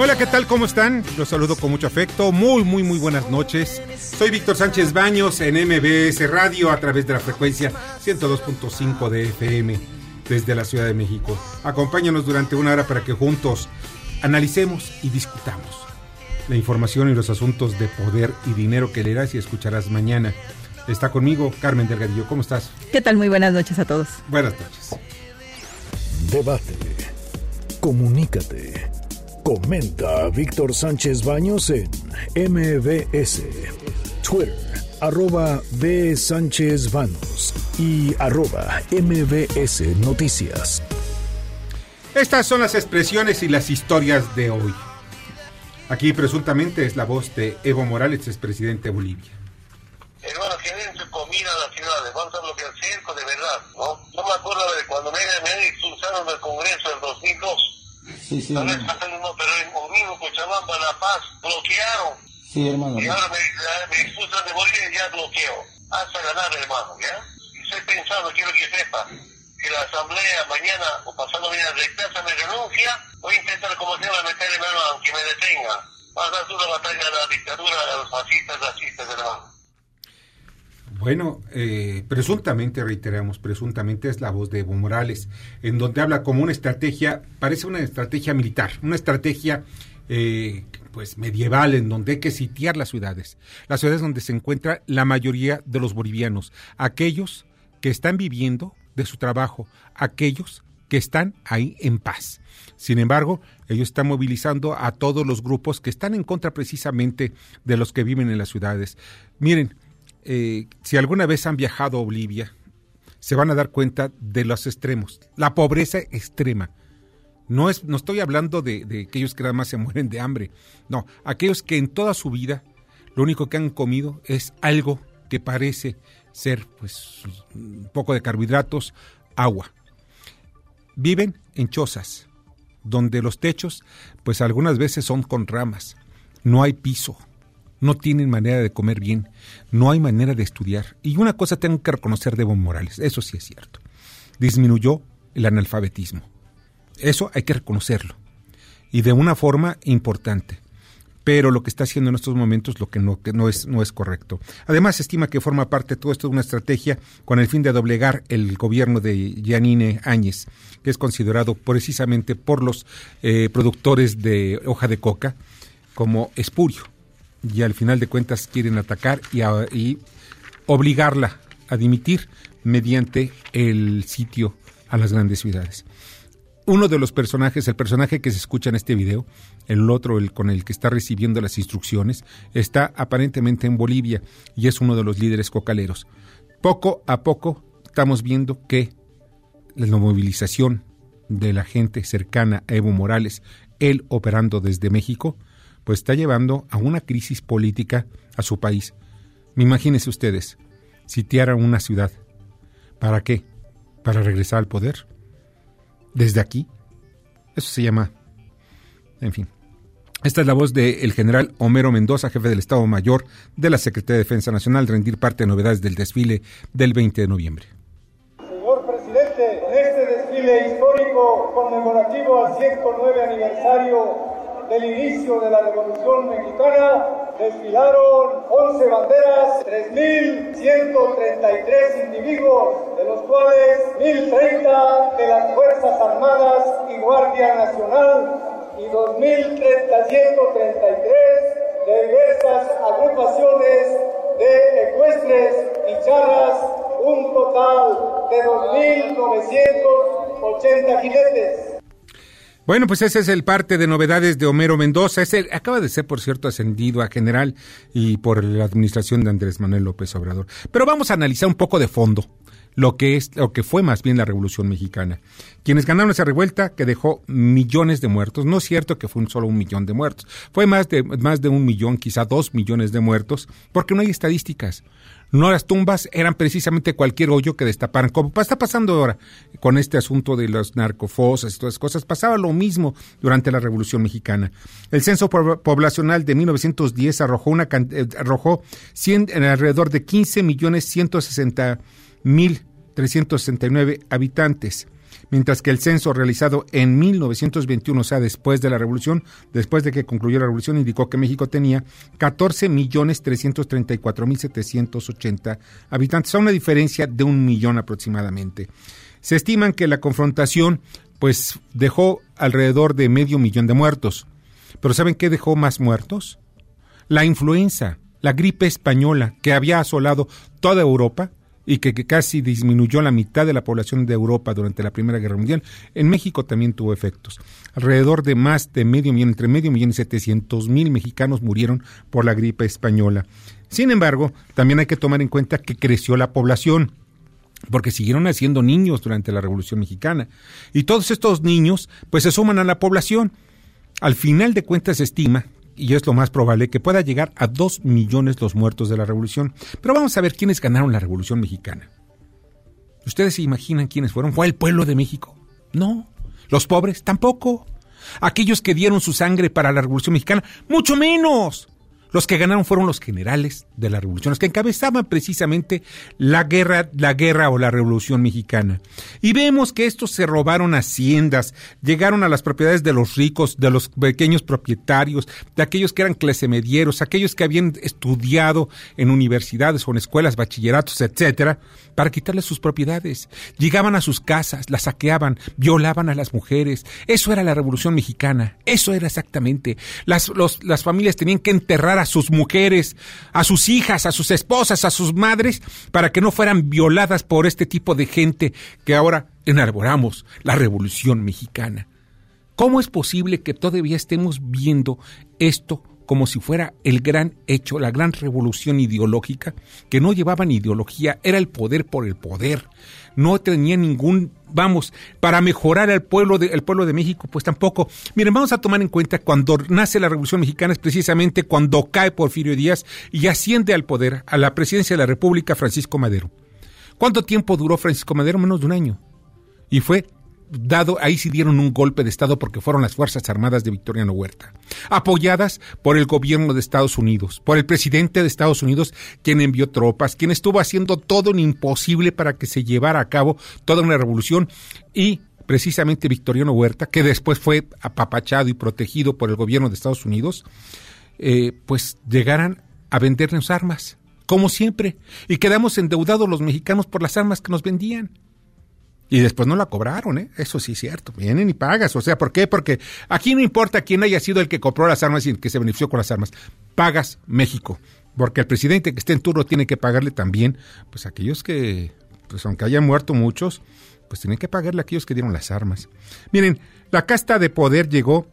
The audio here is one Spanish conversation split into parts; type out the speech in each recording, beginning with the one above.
Hola, ¿qué tal? ¿Cómo están? Los saludo con mucho afecto. Muy, muy, muy buenas noches. Soy Víctor Sánchez Baños en MBS Radio a través de la frecuencia 102.5 de FM desde la Ciudad de México. Acompáñanos durante una hora para que juntos analicemos y discutamos la información y los asuntos de poder y dinero que leerás y escucharás mañana. Está conmigo Carmen Delgadillo. ¿Cómo estás? ¿Qué tal? Muy buenas noches a todos. Buenas noches. Debate. Comunícate. Comenta a Víctor Sánchez Baños en MBS. Twitter, arroba B. Sánchez Baños y arroba MBS Noticias. Estas son las expresiones y las historias de hoy. Aquí presuntamente es la voz de Evo Morales, expresidente de Bolivia. Hermano, que den su comida a las ciudades, vamos a bloquear circo de verdad, ¿no? Yo me acuerdo de cuando me, me expulsaron del Congreso en 2002. Sí, sí, Tal vez uno, pero en Omino, Cochabamba, La Paz, bloquearon. Sí, hermano. Y ahora me, me expulsan de Bolivia y ya bloqueo. Hasta ganar, hermano, ¿ya? Y estoy pensando, quiero que sepa, que la asamblea mañana o pasando mañana rechaza mi renuncia, voy a intentar como sea meter hermano aunque me detenga. Vas a dar una batalla a la dictadura, a los fascistas, racistas, hermano. Bueno, eh, presuntamente, reiteramos, presuntamente es la voz de Evo Morales, en donde habla como una estrategia, parece una estrategia militar, una estrategia eh, pues medieval, en donde hay que sitiar las ciudades, las ciudades donde se encuentra la mayoría de los bolivianos, aquellos que están viviendo de su trabajo, aquellos que están ahí en paz. Sin embargo, ellos están movilizando a todos los grupos que están en contra precisamente de los que viven en las ciudades. Miren, eh, si alguna vez han viajado a Bolivia, se van a dar cuenta de los extremos, la pobreza extrema. No, es, no estoy hablando de, aquellos que nada más se mueren de hambre, no, aquellos que en toda su vida lo único que han comido es algo que parece ser pues un poco de carbohidratos, agua. Viven en chozas, donde los techos pues algunas veces son con ramas, no hay piso, no tienen manera de comer bien, no hay manera de estudiar. Y una cosa tengo que reconocer de Evo Morales, eso sí es cierto. Disminuyó el analfabetismo. Eso hay que reconocerlo. Y de una forma importante. Pero lo que está haciendo en estos momentos lo que no, es, no es correcto. Además, se estima que forma parte de todo esto de una estrategia con el fin de doblegar el gobierno de Yanine Áñez, que es considerado precisamente por los eh, productores de hoja de coca como espurio y al final de cuentas quieren atacar y, obligarla a dimitir mediante el sitio a las grandes ciudades. Uno de los personajes, el personaje que se escucha en este video, el otro, el con el que está recibiendo las instrucciones, está aparentemente en Bolivia y es uno de los líderes cocaleros. Poco a poco estamos viendo que la movilización de la gente cercana a Evo Morales, él operando desde México, pues está llevando a una crisis política a su país. Imagínense ustedes, sitiaran una ciudad. ¿Para qué? ¿Para regresar al poder? ¿Desde aquí? Eso se llama... En fin. Esta es la voz del general Homero Mendoza, jefe del Estado Mayor de la Secretaría de Defensa Nacional, rendir parte de novedades del desfile del 20 de noviembre. Señor presidente, en este desfile histórico conmemorativo al 109 aniversario del inicio de la Revolución Mexicana, desfilaron 11 banderas, 3.133 individuos, de los cuales 1.030 de las Fuerzas Armadas y Guardia Nacional y 2.333 de diversas agrupaciones de ecuestres y charras, un total de 2.980 jinetes. Bueno, pues ese es el parte de novedades de Homero Mendoza. Ese acaba de ser, por cierto, ascendido a general y por la administración de Andrés Manuel López Obrador. Pero vamos a analizar un poco de fondo lo que es lo que fue más bien la Revolución Mexicana. Quienes ganaron esa revuelta que dejó millones de muertos, no es cierto que fue un solo un millón de muertos, fue más de más de un millón, quizá dos millones de muertos, porque no hay estadísticas. No las tumbas eran precisamente cualquier hoyo que destaparan, como está pasando ahora con este asunto de los narcofosas y todas esas cosas. Pasaba lo mismo durante la Revolución Mexicana. El censo poblacional de 1910 arrojó, una, eh, arrojó 100, alrededor de 15 millones 160 mil 369 habitantes, mientras que el censo realizado en 1921, o sea, después de la revolución, después de que concluyó la revolución, indicó que México tenía 14 millones 334 mil 780 habitantes, a una diferencia de un millón aproximadamente. Se estiman que la confrontación pues dejó alrededor de medio millón de muertos. Pero ¿saben qué dejó más muertos? La influenza, la gripe española que había asolado toda Europa y que, casi disminuyó la mitad de la población de Europa durante la Primera Guerra Mundial, en México también tuvo efectos. Alrededor de más de medio millón, entre medio millón y setecientos mil mexicanos murieron por la gripe española. Sin embargo, también hay que tomar en cuenta que creció la población porque siguieron naciendo niños durante la Revolución Mexicana. Y todos estos niños, pues se suman a la población. Al final de cuentas se estima y es lo más probable que pueda llegar a dos millones los muertos de la revolución. Pero vamos a ver quiénes ganaron la revolución mexicana. ¿Ustedes se imaginan quiénes fueron? ¿Fue el pueblo de México? No. ¿Los pobres? Tampoco. ¿Aquellos que dieron su sangre para la revolución mexicana? Mucho menos. Los que ganaron fueron los generales de la revolución, los que encabezaban precisamente la guerra, la guerra o la revolución mexicana. Y vemos que estos se robaron haciendas, llegaron a las propiedades de los ricos, de los pequeños propietarios, de aquellos que eran clase medieros, aquellos que habían estudiado en universidades o en escuelas, bachilleratos, etcétera, para quitarles sus propiedades. Llegaban a sus casas, las saqueaban, violaban a las mujeres. Eso era la revolución mexicana. Eso era exactamente. Las, las familias tenían que enterrar a sus mujeres, a sus hijas, a sus esposas, a sus madres, para que no fueran violadas por este tipo de gente que ahora enarboramos la Revolución Mexicana. ¿Cómo es posible que todavía estemos viendo esto como si fuera el gran hecho, la gran revolución ideológica, que no llevaban ideología, era el poder por el poder, no tenía ningún, vamos, para mejorar al pueblo de, el pueblo de México, pues tampoco. Miren, vamos a tomar en cuenta cuando nace la Revolución Mexicana es precisamente cuando cae Porfirio Díaz y asciende al poder, a la presidencia de la República Francisco Madero. ¿Cuánto tiempo duró Francisco Madero? Menos de un año. Y fue dado, ahí sí dieron un golpe de Estado porque fueron las Fuerzas Armadas de Victoriano Huerta, apoyadas por el gobierno de Estados Unidos, por el presidente de Estados Unidos, quien envió tropas, quien estuvo haciendo todo lo imposible para que se llevara a cabo toda una revolución y precisamente Victoriano Huerta, que después fue apapachado y protegido por el gobierno de Estados Unidos, eh, pues llegaran a vendernos armas, como siempre, y quedamos endeudados los mexicanos por las armas que nos vendían. Y después no la cobraron, ¿eh? Eso sí es cierto. Vienen y pagas. O sea, ¿por qué? Porque aquí no importa quién haya sido el que compró las armas y el que se benefició con las armas. Pagas México. Porque el presidente que esté en turno tiene que pagarle también, pues aquellos que, pues aunque hayan muerto muchos, pues tienen que pagarle a aquellos que dieron las armas. Miren, la casta de poder llegó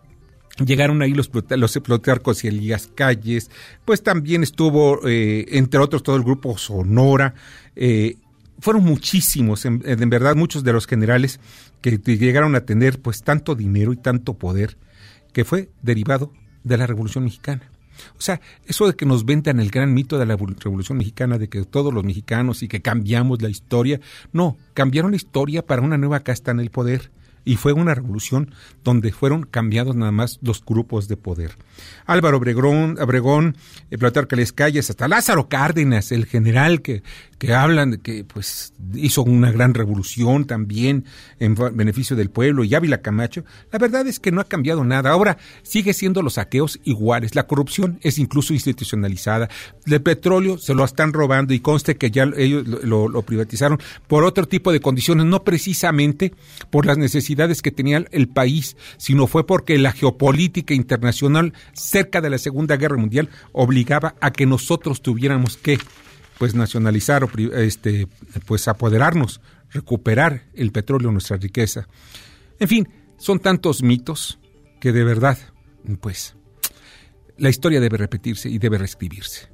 Llegaron ahí los, los y Elías Calles, pues también estuvo, eh, entre otros, todo el grupo Sonora, eh, fueron muchísimos, en, verdad, muchos de los generales que llegaron a tener pues tanto dinero y tanto poder que fue derivado de la Revolución Mexicana. O sea, eso de que nos vendan el gran mito de la Revolución Mexicana, de que todos los mexicanos y que cambiamos la historia, no, cambiaron la historia para una nueva casta en el poder y fue una revolución donde fueron cambiados nada más los grupos de poder. Álvaro Obregón, Obregón eh, Plutarco Les Calles, hasta Lázaro Cárdenas, el general que, que hablan de que pues hizo una gran revolución también en beneficio del pueblo y Ávila Camacho, la verdad es que no ha cambiado nada. Ahora sigue siendo los saqueos iguales, la corrupción es incluso institucionalizada, el petróleo se lo están robando y conste que ya ellos lo, lo privatizaron por otro tipo de condiciones, no precisamente por las necesidades que tenía el país, sino fue porque la geopolítica internacional cerca de la Segunda Guerra Mundial obligaba a que nosotros tuviéramos que pues nacionalizar o este pues apoderarnos, recuperar el petróleo, nuestra riqueza. En fin, Son tantos mitos que de verdad, pues, la historia debe repetirse y debe reescribirse.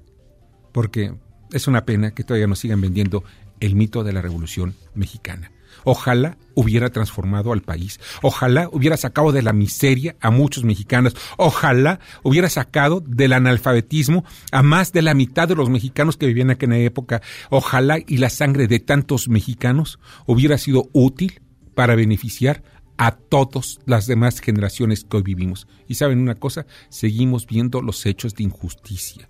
Porque es una pena que todavía nos sigan vendiendo el mito de la Revolución Mexicana. Ojalá hubiera transformado al país. Ojalá hubiera sacado de la miseria a muchos mexicanos. Ojalá hubiera sacado del analfabetismo a más de la mitad de los mexicanos que vivían en aquella época. Ojalá y la sangre de tantos mexicanos hubiera sido útil para beneficiar a todas las demás generaciones que hoy vivimos. Y saben una cosa, seguimos viendo los hechos de injusticia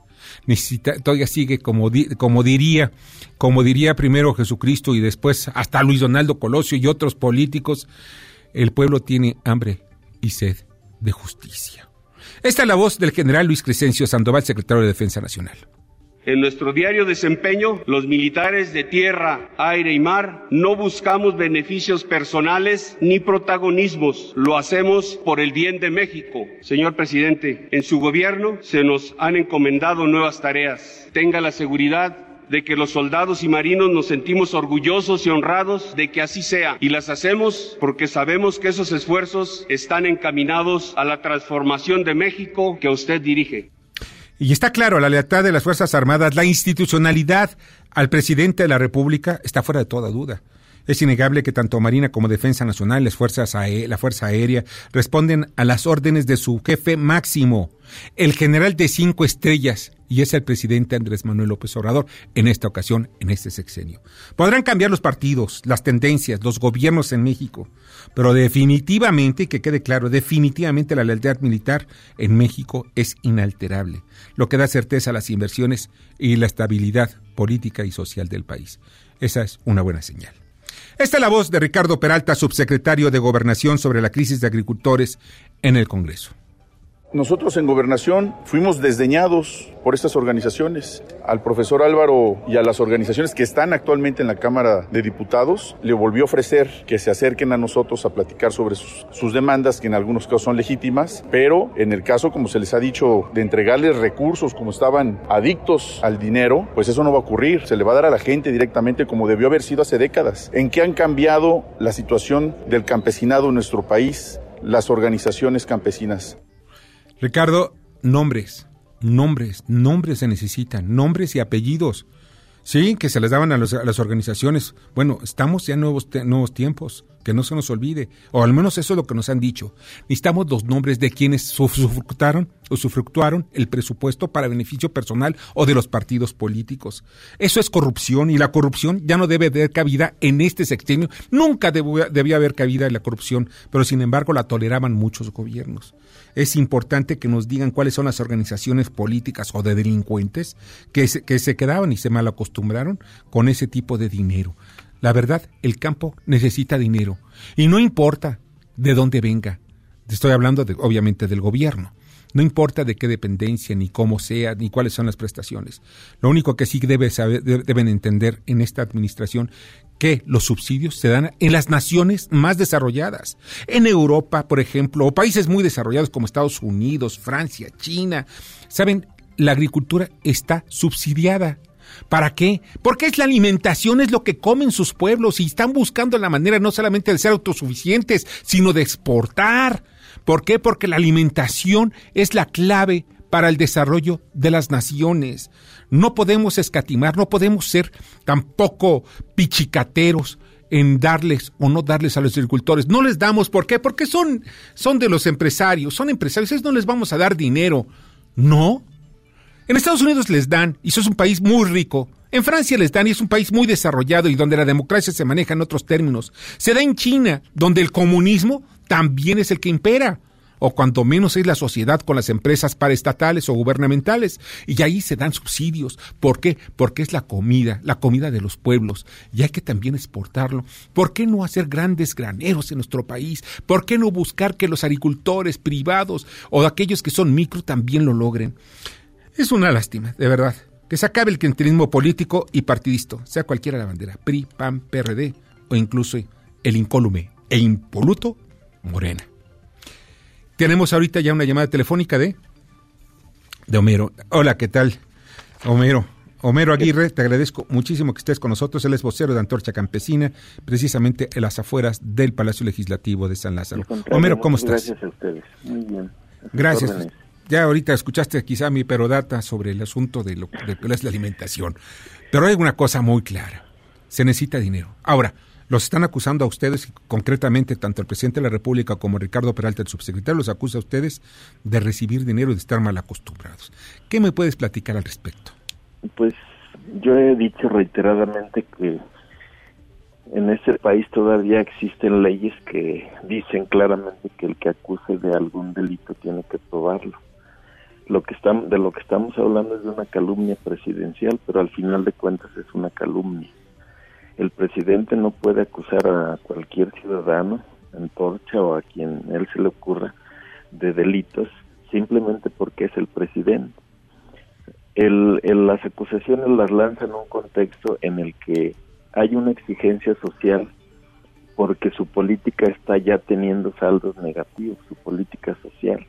todavía sigue como, como diría, como diría primero Jesucristo y después hasta Luis Donaldo Colosio y otros políticos, el pueblo tiene hambre y sed de justicia. Esta es la voz del general Luis Crescencio Sandoval, secretario de Defensa Nacional. En nuestro diario desempeño, los militares de tierra, aire y mar no buscamos beneficios personales ni protagonismos. Lo hacemos por el bien de México. Señor presidente, en su gobierno se nos han encomendado nuevas tareas. Tenga la seguridad de que los soldados y marinos nos sentimos orgullosos y honrados de que así sea. Y las hacemos porque sabemos que esos esfuerzos están encaminados a la transformación de México que usted dirige. Y está claro, la lealtad de las Fuerzas Armadas, la institucionalidad al presidente de la República está fuera de toda duda. Es innegable que tanto Marina como Defensa Nacional, las fuerzas la Fuerza Aérea, responden a las órdenes de su jefe máximo, el general de cinco estrellas, y es el presidente Andrés Manuel López Obrador en esta ocasión, en este sexenio. Podrán cambiar los partidos, las tendencias, los gobiernos en México, pero definitivamente, que quede claro, definitivamente la lealtad militar en México es inalterable, lo que da certeza a las inversiones y la estabilidad política y social del país. Esa es una buena señal. Esta es la voz de Ricardo Peralta, subsecretario de Gobernación sobre la crisis de agricultores en el Congreso. Nosotros en gobernación fuimos desdeñados por estas organizaciones. Al profesor Álvaro y a las organizaciones que están actualmente en la Cámara de Diputados, le volvió a ofrecer que se acerquen a nosotros a platicar sobre sus, demandas, que en algunos casos son legítimas, pero en el caso, como se les ha dicho, de entregarles recursos como estaban adictos al dinero, pues eso no va a ocurrir. Se le va a dar a la gente directamente como debió haber sido hace décadas. ¿En qué han cambiado la situación del campesinado en nuestro país? las organizaciones campesinas. Ricardo, nombres, nombres, nombres se necesitan, nombres y apellidos. Sí, que se les daban a, las organizaciones. Bueno, estamos ya en nuevos, nuevos tiempos, que no se nos olvide, o al menos eso es lo que nos han dicho. Necesitamos los nombres de quienes sufructaron o sufructuaron el presupuesto para beneficio personal o de los partidos políticos. Eso es corrupción y la corrupción ya no debe haber cabida en este sexenio. Nunca debía haber cabida en la corrupción, pero sin embargo la toleraban muchos gobiernos es importante que nos digan cuáles son las organizaciones políticas o de delincuentes que se, que se quedaban y se mal acostumbraron con ese tipo de dinero. La verdad, el campo necesita dinero y no importa de dónde venga. Estoy hablando obviamente del gobierno. No importa de qué dependencia, ni cómo sea, ni cuáles son las prestaciones. Lo único que sí debe saber, deben entender en esta administración que los subsidios se dan en las naciones más desarrolladas. En Europa, por ejemplo, o países muy desarrollados como Estados Unidos, Francia, China. Saben, la agricultura está subsidiada. ¿Para qué? Porque es la alimentación, es lo que comen sus pueblos y están buscando la manera no solamente de ser autosuficientes, sino de exportar. ¿Por qué? Porque la alimentación es la clave para el desarrollo de las naciones. No podemos escatimar, no podemos ser tampoco pichicateros en darles o no darles a los agricultores. No les damos, ¿por qué? Porque son, son de los empresarios, son empresarios, no les vamos a dar dinero. No. En Estados Unidos les dan, y eso es un país muy rico. En Francia les dan, y es un país muy desarrollado y donde la democracia se maneja en otros términos. Se da en China, donde el comunismo también es el que impera o cuanto menos es la sociedad con las empresas paraestatales o gubernamentales. Y ahí se dan subsidios. ¿Por qué? Porque es la comida, la comida de los pueblos. Y hay que también exportarlo. ¿Por qué no hacer grandes graneros en nuestro país? ¿Por qué no buscar que los agricultores privados o aquellos que son micro también lo logren? Es una lástima, de verdad, que se acabe el clientelismo político y partidista, sea cualquiera la bandera, PRI, PAN, PRD o incluso el incólume e impoluto Morena. Tenemos ahorita ya una llamada telefónica de de Homero. Hola, ¿qué tal? Homero, Homero Aguirre, te agradezco muchísimo que estés con nosotros. Él es vocero de Antorcha Campesina, precisamente en las afueras del Palacio Legislativo de San Lázaro. Homero, ¿cómo estás? Gracias a ustedes. Muy bien. Gracias. Ya ahorita escuchaste quizá mi perodata sobre el asunto de lo lo es la alimentación. Pero hay una cosa muy clara. Se necesita dinero. Ahora, los están acusando a ustedes, concretamente tanto el presidente de la República como Ricardo Peralta, el subsecretario, los acusa a ustedes de recibir dinero y de estar mal acostumbrados. ¿Qué me puedes platicar al respecto? Pues yo he dicho reiteradamente que en este país todavía existen leyes que dicen claramente que el que acuse de algún delito tiene que probarlo. Lo que estamos, de lo que estamos hablando es de una calumnia presidencial, pero al final de cuentas es una calumnia el presidente no puede acusar a cualquier ciudadano, antorcha o a quien él se le ocurra, de delitos simplemente porque es el presidente. El, las acusaciones las lanza en un contexto en el que hay una exigencia social porque su política está ya teniendo saldos negativos, su política social.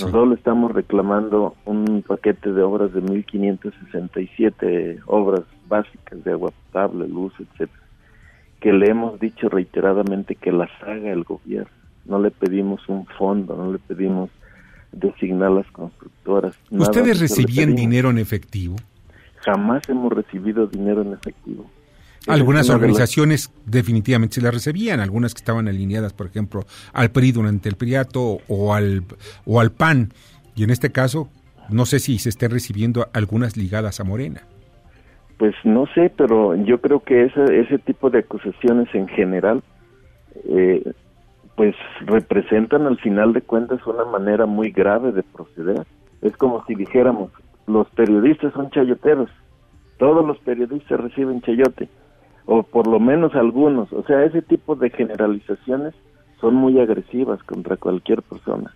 Nosotros le estamos reclamando un paquete de obras de 1.567 obras básicas de agua potable, luz, etcétera, que le hemos dicho reiteradamente que las haga el gobierno. No le pedimos un fondo, no le pedimos designar las constructoras. ¿Ustedes recibían dinero en efectivo? Jamás hemos recibido dinero en efectivo. Algunas organizaciones definitivamente se la recibían, algunas que estaban alineadas, por ejemplo, al PRI durante el Priato o al, o al PAN. Y en este caso, no sé si se esté recibiendo algunas ligadas a Morena. Pues no sé, pero yo creo que ese, ese tipo de acusaciones en general, eh, pues representan al final de cuentas una manera muy grave de proceder. Es como si dijéramos, los periodistas son chayoteros, todos los periodistas reciben chayote o por lo menos algunos. O sea, ese tipo de generalizaciones son muy agresivas contra cualquier persona.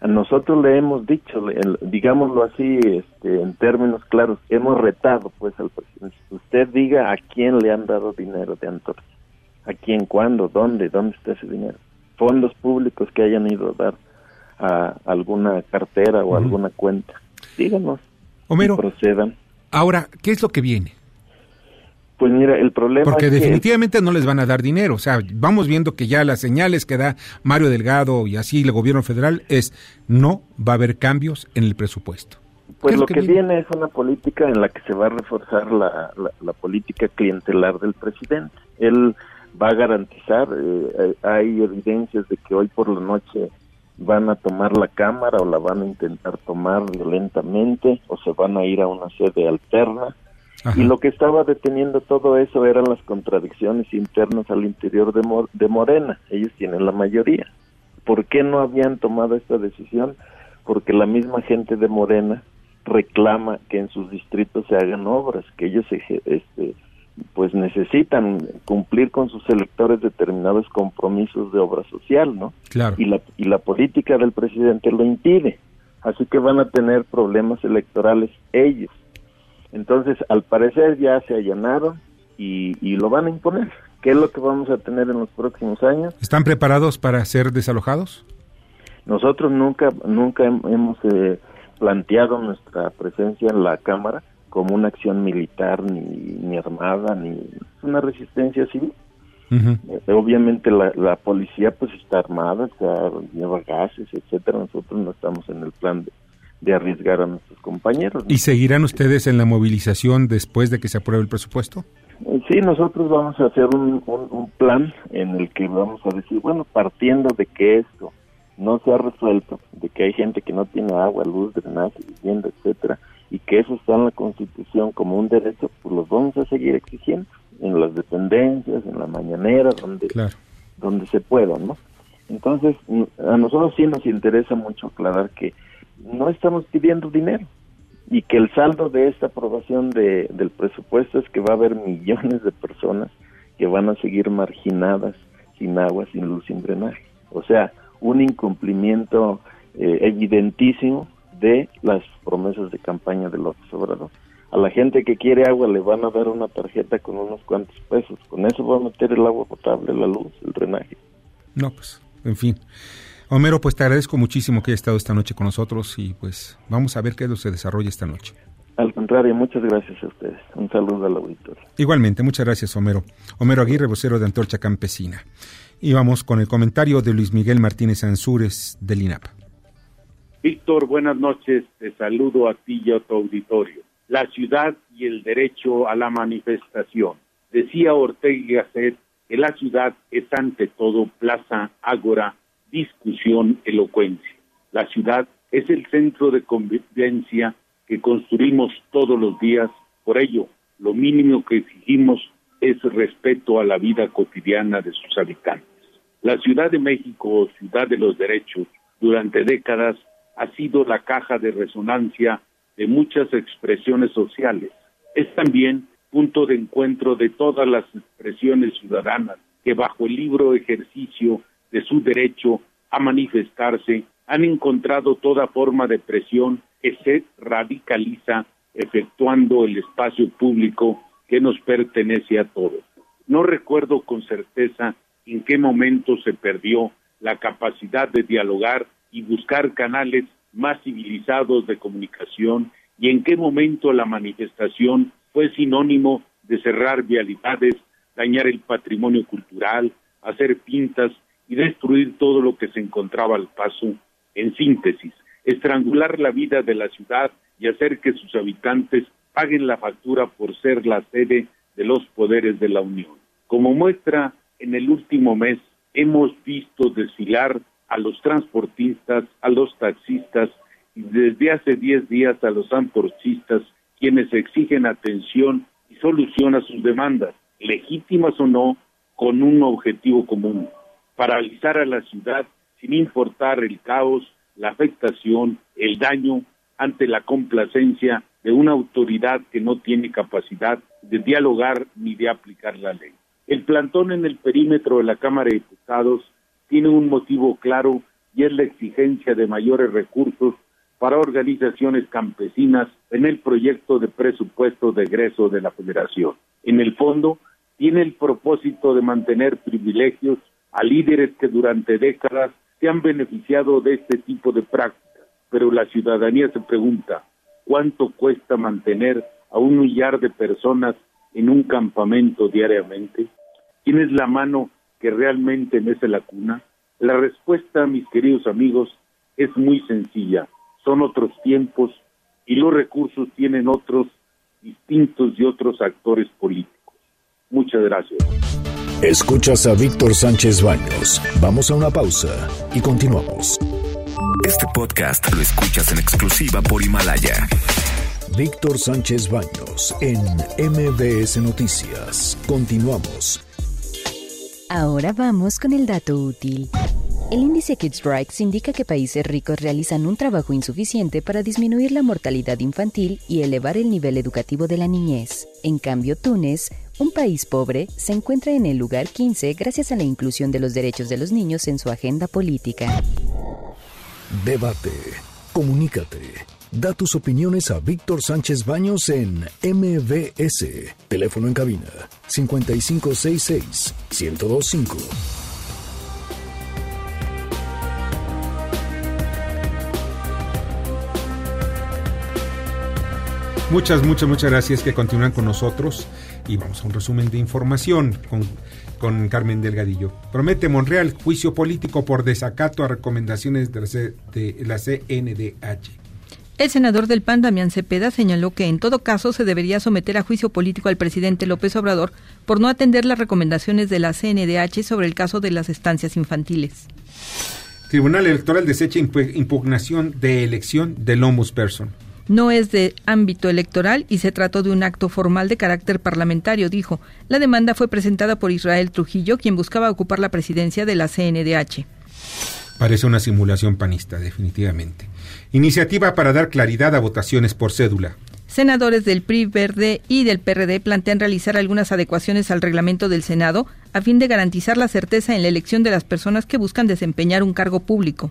A nosotros le hemos dicho, digámoslo así, este, en términos claros, hemos retado pues al presidente. Usted diga a quién le han dado dinero de Antorcha, a quién, cuándo, dónde, dónde está ese dinero. Fondos públicos que hayan ido a dar a alguna cartera o alguna cuenta. Díganos. Homero, procedan. Ahora, ¿qué es lo que viene? Pues mira, el problema Porque definitivamente no les van a dar dinero. O sea, vamos viendo que ya las señales que da Mario Delgado y así el gobierno federal es no va a haber cambios en el presupuesto. Pues lo, que, viene? es una política en la que se va a reforzar la, la, política clientelar del presidente. Él va a garantizar, eh, hay evidencias de que hoy por la noche van a tomar la Cámara o la van a intentar tomar violentamente o se van a ir a una sede alterna y lo que estaba deteniendo todo eso eran las contradicciones internas al interior de, de Morena. Ellos tienen la mayoría. ¿Por qué no habían tomado esta decisión? Porque la misma gente de Morena reclama que en sus distritos se hagan obras, que ellos este, pues necesitan cumplir con sus electores determinados compromisos de obra social, ¿no? Claro. Y la, y la política del presidente lo impide. Así que van a tener problemas electorales ellos. Entonces, al parecer ya se allanaron y, y lo van a imponer. ¿Qué es lo que vamos a tener en los próximos años? ¿Están preparados para ser desalojados? Nosotros nunca, nunca hemos eh, planteado nuestra presencia en la Cámara como una acción militar ni, ni armada, ni una resistencia civil. Eh, obviamente la, la, policía pues está armada, lleva gases, etcétera. Nosotros no estamos en el plan de, de arriesgar a nuestros compañeros. ¿Y seguirán ustedes en la movilización después de que se apruebe el presupuesto? Sí, nosotros vamos a hacer un, un, plan en el que vamos a decir, bueno, partiendo de que esto no se ha resuelto, de que hay gente que no tiene agua, luz, drenaje, vivienda, etcétera, y que eso está en la Constitución como un derecho, pues los vamos a seguir exigiendo en las dependencias, en la mañanera, donde, donde se pueda, ¿no? Entonces, a nosotros sí nos interesa mucho aclarar que no estamos pidiendo dinero y que el saldo de esta aprobación de, del presupuesto es que va a haber millones de personas que van a seguir marginadas sin agua, sin luz, sin drenaje. O sea, un incumplimiento eh, evidentísimo de las promesas de campaña de López Obrador. A la gente que quiere agua le van a dar una tarjeta con unos cuantos pesos. Con eso va a meter el agua potable, la luz, el drenaje. No, pues, en fin. Homero, pues te agradezco muchísimo que haya estado esta noche con nosotros y pues vamos a ver qué es lo que se desarrolla esta noche. Al contrario, muchas gracias a ustedes. Un saludo al auditorio. Igualmente, muchas gracias, Homero. Homero Aguirre, vocero de Antorcha Campesina. Y vamos con el comentario de Luis Miguel Martínez Ansúrez del INAP. Víctor, buenas noches. Te saludo a ti y a tu auditorio. La ciudad y el derecho a la manifestación. Decía Ortega y Gasset que la ciudad es ante todo plaza, ágora, discusión, elocuencia. La ciudad es el centro de convivencia que construimos todos los días. Por ello, lo mínimo que exigimos es respeto a la vida cotidiana de sus habitantes. La Ciudad de México, ciudad de los derechos, durante décadas ha sido la caja de resonancia de muchas expresiones sociales. Es también punto de encuentro de todas las expresiones ciudadanas que bajo el libro ejercicio de su derecho a manifestarse han encontrado toda forma de presión que se radicaliza efectuando el espacio público que nos pertenece a todos. No recuerdo con certeza en qué momento se perdió la capacidad de dialogar y buscar canales más civilizados de comunicación y en qué momento la manifestación fue sinónimo de cerrar vialidades, dañar el patrimonio cultural, hacer pintas y destruir todo lo que se encontraba al paso. En síntesis, estrangular la vida de la ciudad y hacer que sus habitantes paguen la factura por ser la sede de los poderes de la Unión. Como muestra, en el último mes hemos visto desfilar a los transportistas, a los taxistas y desde hace diez días a los antorchistas, quienes exigen atención y solución a sus demandas, legítimas o no, con un objetivo común, paralizar a la ciudad sin importar el caos, la afectación, el daño ante la complacencia de una autoridad que no tiene capacidad de dialogar ni de aplicar la ley. El plantón en el perímetro de la Cámara de Diputados tiene un motivo claro y es la exigencia de mayores recursos para organizaciones campesinas en el proyecto de presupuesto de egreso de la Federación. En el fondo, tiene el propósito de mantener privilegios a líderes que durante décadas se han beneficiado de este tipo de prácticas, pero la ciudadanía se pregunta, ¿cuánto cuesta mantener a un millar de personas en un campamento diariamente? ¿Quién es la mano que realmente mece la cuna? La respuesta, mis queridos amigos, es muy sencilla. Son otros tiempos y los recursos tienen otros distintos y otros actores políticos. Muchas gracias. Escuchas a Víctor Sánchez Baños. Vamos a una pausa y continuamos. Este podcast lo escuchas en exclusiva por Himalaya. Víctor Sánchez Baños en MBS Noticias. Continuamos. Ahora vamos con el dato útil. El índice KidsRikes indica que países ricos realizan un trabajo insuficiente para disminuir la mortalidad infantil y elevar el nivel educativo de la niñez. En cambio, Túnez, un país pobre, se encuentra en el lugar 15 gracias a la inclusión de los derechos de los niños en su agenda política. Debate. Comunícate. Da tus opiniones a Víctor Sánchez Baños en MBS. Teléfono en cabina 5566 1025. Muchas, muchas, muchas gracias que continúan con nosotros y vamos a un resumen de información con, con Carmen Delgadillo. Promete Monreal juicio político por desacato a recomendaciones de la, C- de la CNDH. El senador del PAN, Damián Cepeda, señaló que en todo caso se debería someter a juicio político al presidente López Obrador por no atender las recomendaciones de la CNDH sobre el caso de las estancias infantiles. Tribunal Electoral desecha impu- impugnación de elección del ombudsperson. No es de ámbito electoral y se trató de un acto formal de carácter parlamentario, dijo. La demanda fue presentada por Israel Trujillo, quien buscaba ocupar la presidencia de la CNDH. Parece una simulación panista, definitivamente. Iniciativa para dar claridad a votaciones por cédula. Senadores del PRI, Verde y del PRD plantean realizar algunas adecuaciones al reglamento del Senado a fin de garantizar la certeza en la elección de las personas que buscan desempeñar un cargo público.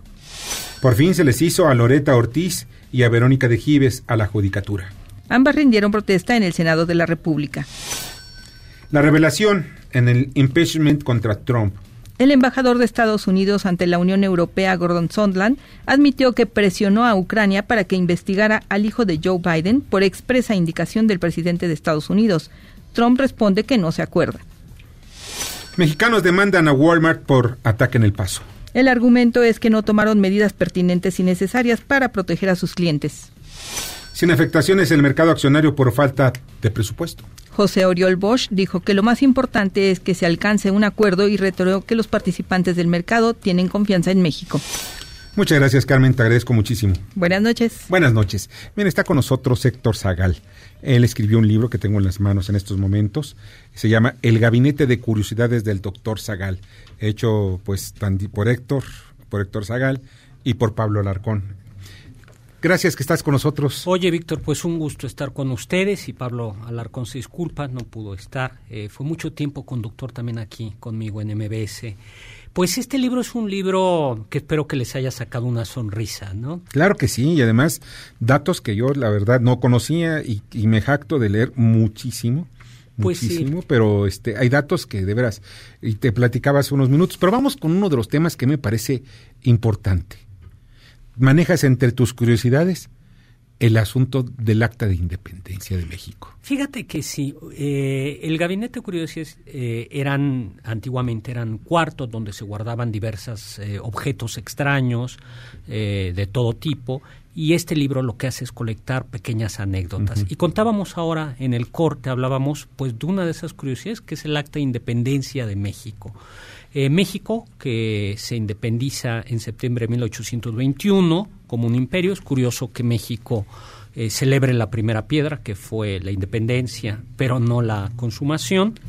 Por fin se les hizo a Loreta Ortiz y a Verónica de Gives a la judicatura. Ambas rindieron protesta en el Senado de la República. La revelación en el impeachment contra Trump. El embajador de Estados Unidos ante la Unión Europea, Gordon Sondland, admitió que presionó a Ucrania para que investigara al hijo de Joe Biden por expresa indicación del presidente de Estados Unidos. Trump responde que no se acuerda. Mexicanos demandan a Walmart por ataque en el paso. El argumento es que no tomaron medidas pertinentes y necesarias para proteger a sus clientes. Sin afectaciones en el mercado accionario por falta de presupuesto. José Oriol Bosch dijo que lo más importante es que se alcance un acuerdo y reiteró que los participantes del mercado tienen confianza en México. Muchas gracias, Carmen, te agradezco muchísimo. Buenas noches. Buenas noches. Bien, está con nosotros Héctor Zagal. Él escribió un libro que tengo en las manos en estos momentos. Se llama El Gabinete de Curiosidades del Doctor Zagal, hecho pues por Héctor, por Héctor Zagal y por Pablo Alarcón. Gracias que estás con nosotros. Oye, Víctor, pues un gusto estar con ustedes y Pablo Alarcón se disculpa, no pudo estar. Eh, fue mucho tiempo conductor también aquí conmigo en MBS. Pues este libro es un libro que espero que les haya sacado una sonrisa, ¿no? Claro que sí, y además datos que yo la verdad no conocía y, me jacto de leer muchísimo. Pues muchísimo, pero este hay datos que de veras y te platicaba hace unos minutos, pero vamos con uno de los temas que me parece importante manejas entre tus curiosidades el asunto del acta de independencia de México. Fíjate que sí, eh, el gabinete de curiosidades eh, eran, antiguamente eran cuartos donde se guardaban diversos eh, objetos extraños de todo tipo y este libro lo que hace es colectar pequeñas anécdotas. Y contábamos ahora en el corte, hablábamos pues de una de esas curiosidades que es el acta de independencia de México. Eh, México, que se independiza en septiembre de 1821 como un imperio. Es curioso que México eh, celebre la primera piedra, que fue la independencia, pero no la consumación,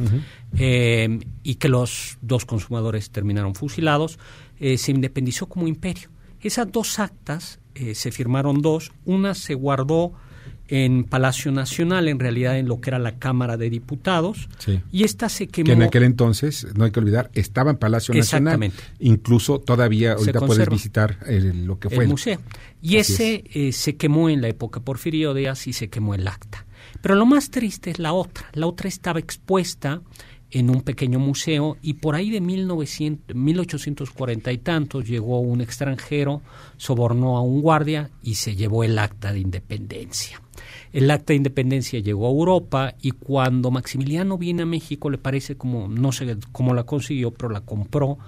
eh, y que los dos consumadores terminaron fusilados. se independizó como imperio. Esas dos actas, se firmaron dos, una se guardó en Palacio Nacional, en realidad en lo que era la Cámara de Diputados, y esta se quemó. Que en aquel entonces, no hay que olvidar, estaba en Palacio Nacional. Incluso todavía ahorita puedes visitar lo que fue el, museo. Y ese eh, se quemó en la época Porfirio Díaz y se quemó el acta. Pero lo más triste es la otra. La otra estaba expuesta en un pequeño museo y por ahí de 1900, 1840 y tantos llegó un extranjero, sobornó a un guardia y se llevó el acta de independencia. El acta de independencia llegó a Europa y cuando Maximiliano viene a México le parece como, no sé cómo la consiguió, pero la compró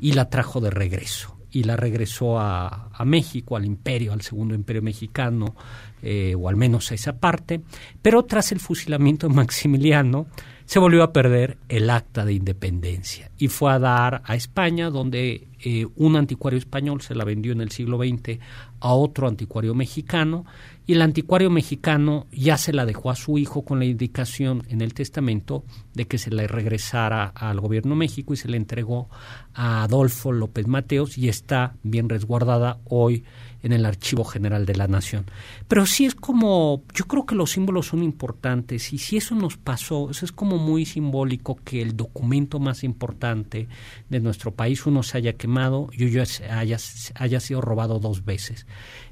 y la trajo de regreso. Y la regresó a, México, al imperio, al segundo imperio mexicano, eh, o al menos a esa parte. Pero tras el fusilamiento de Maximiliano, se volvió a perder el acta de independencia y fue a dar a España, donde eh, un anticuario español se la vendió en el siglo XX a otro anticuario mexicano y el anticuario mexicano ya se la dejó a su hijo con la indicación en el testamento de que se la regresara al gobierno de México y se le entregó a Adolfo López Mateos y está bien resguardada hoy en el Archivo General de la Nación. Pero sí es como, yo creo que los símbolos son importantes y si eso nos pasó, eso es como muy simbólico que el documento más importante de nuestro país, uno se haya quemado y yo haya, haya sido robado dos veces.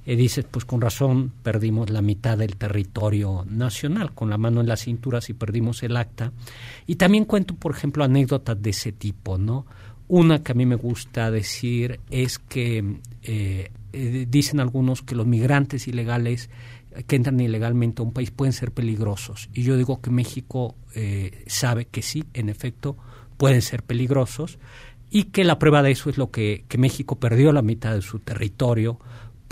Y dices, pues con razón perdimos la mitad del territorio nacional, con la mano en la cintura si perdimos el acta. Y también cuento, por ejemplo, anécdotas de ese tipo, ¿no? Una que a mí me gusta decir es que eh, eh, dicen algunos que los migrantes ilegales que entran ilegalmente a un país pueden ser peligrosos. Y yo digo que México eh, sabe que sí, en efecto, pueden ser peligrosos y que la prueba de eso es lo que, que México perdió la mitad de su territorio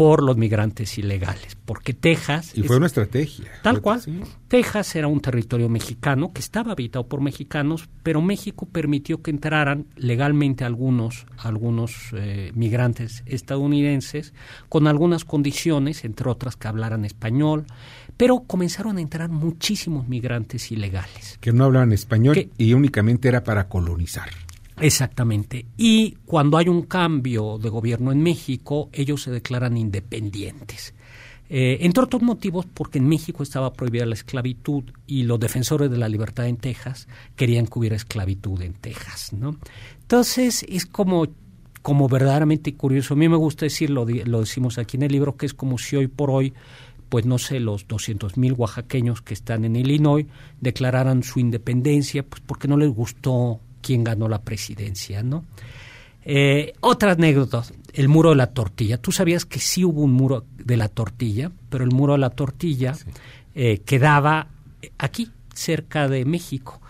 por los migrantes ilegales, porque Texas... Y fue una estrategia. Tal cual. Texas era un territorio mexicano que estaba habitado por mexicanos, pero México permitió que entraran legalmente algunos, algunos eh, migrantes estadounidenses con algunas condiciones, entre otras que hablaran español, pero comenzaron a entrar muchísimos migrantes ilegales. Que no hablaban español y únicamente era para colonizar. Exactamente. Y cuando hay un cambio de gobierno en México, ellos se declaran independientes. Eh, entre otros motivos, porque en México estaba prohibida la esclavitud y los defensores de la libertad en Texas querían que hubiera esclavitud en Texas, ¿no? Entonces es como, como verdaderamente curioso. A mí me gusta decirlo, lo decimos aquí en el libro, que es como si hoy por hoy pues no sé, los 200 mil oaxaqueños que están en Illinois declararan su independencia, pues porque no les gustó quién ganó la presidencia, ¿no? Eh, otra anécdota, el muro de la tortilla. Tú sabías que sí hubo un muro de la tortilla, pero el muro de la tortilla eh, quedaba aquí, cerca de México.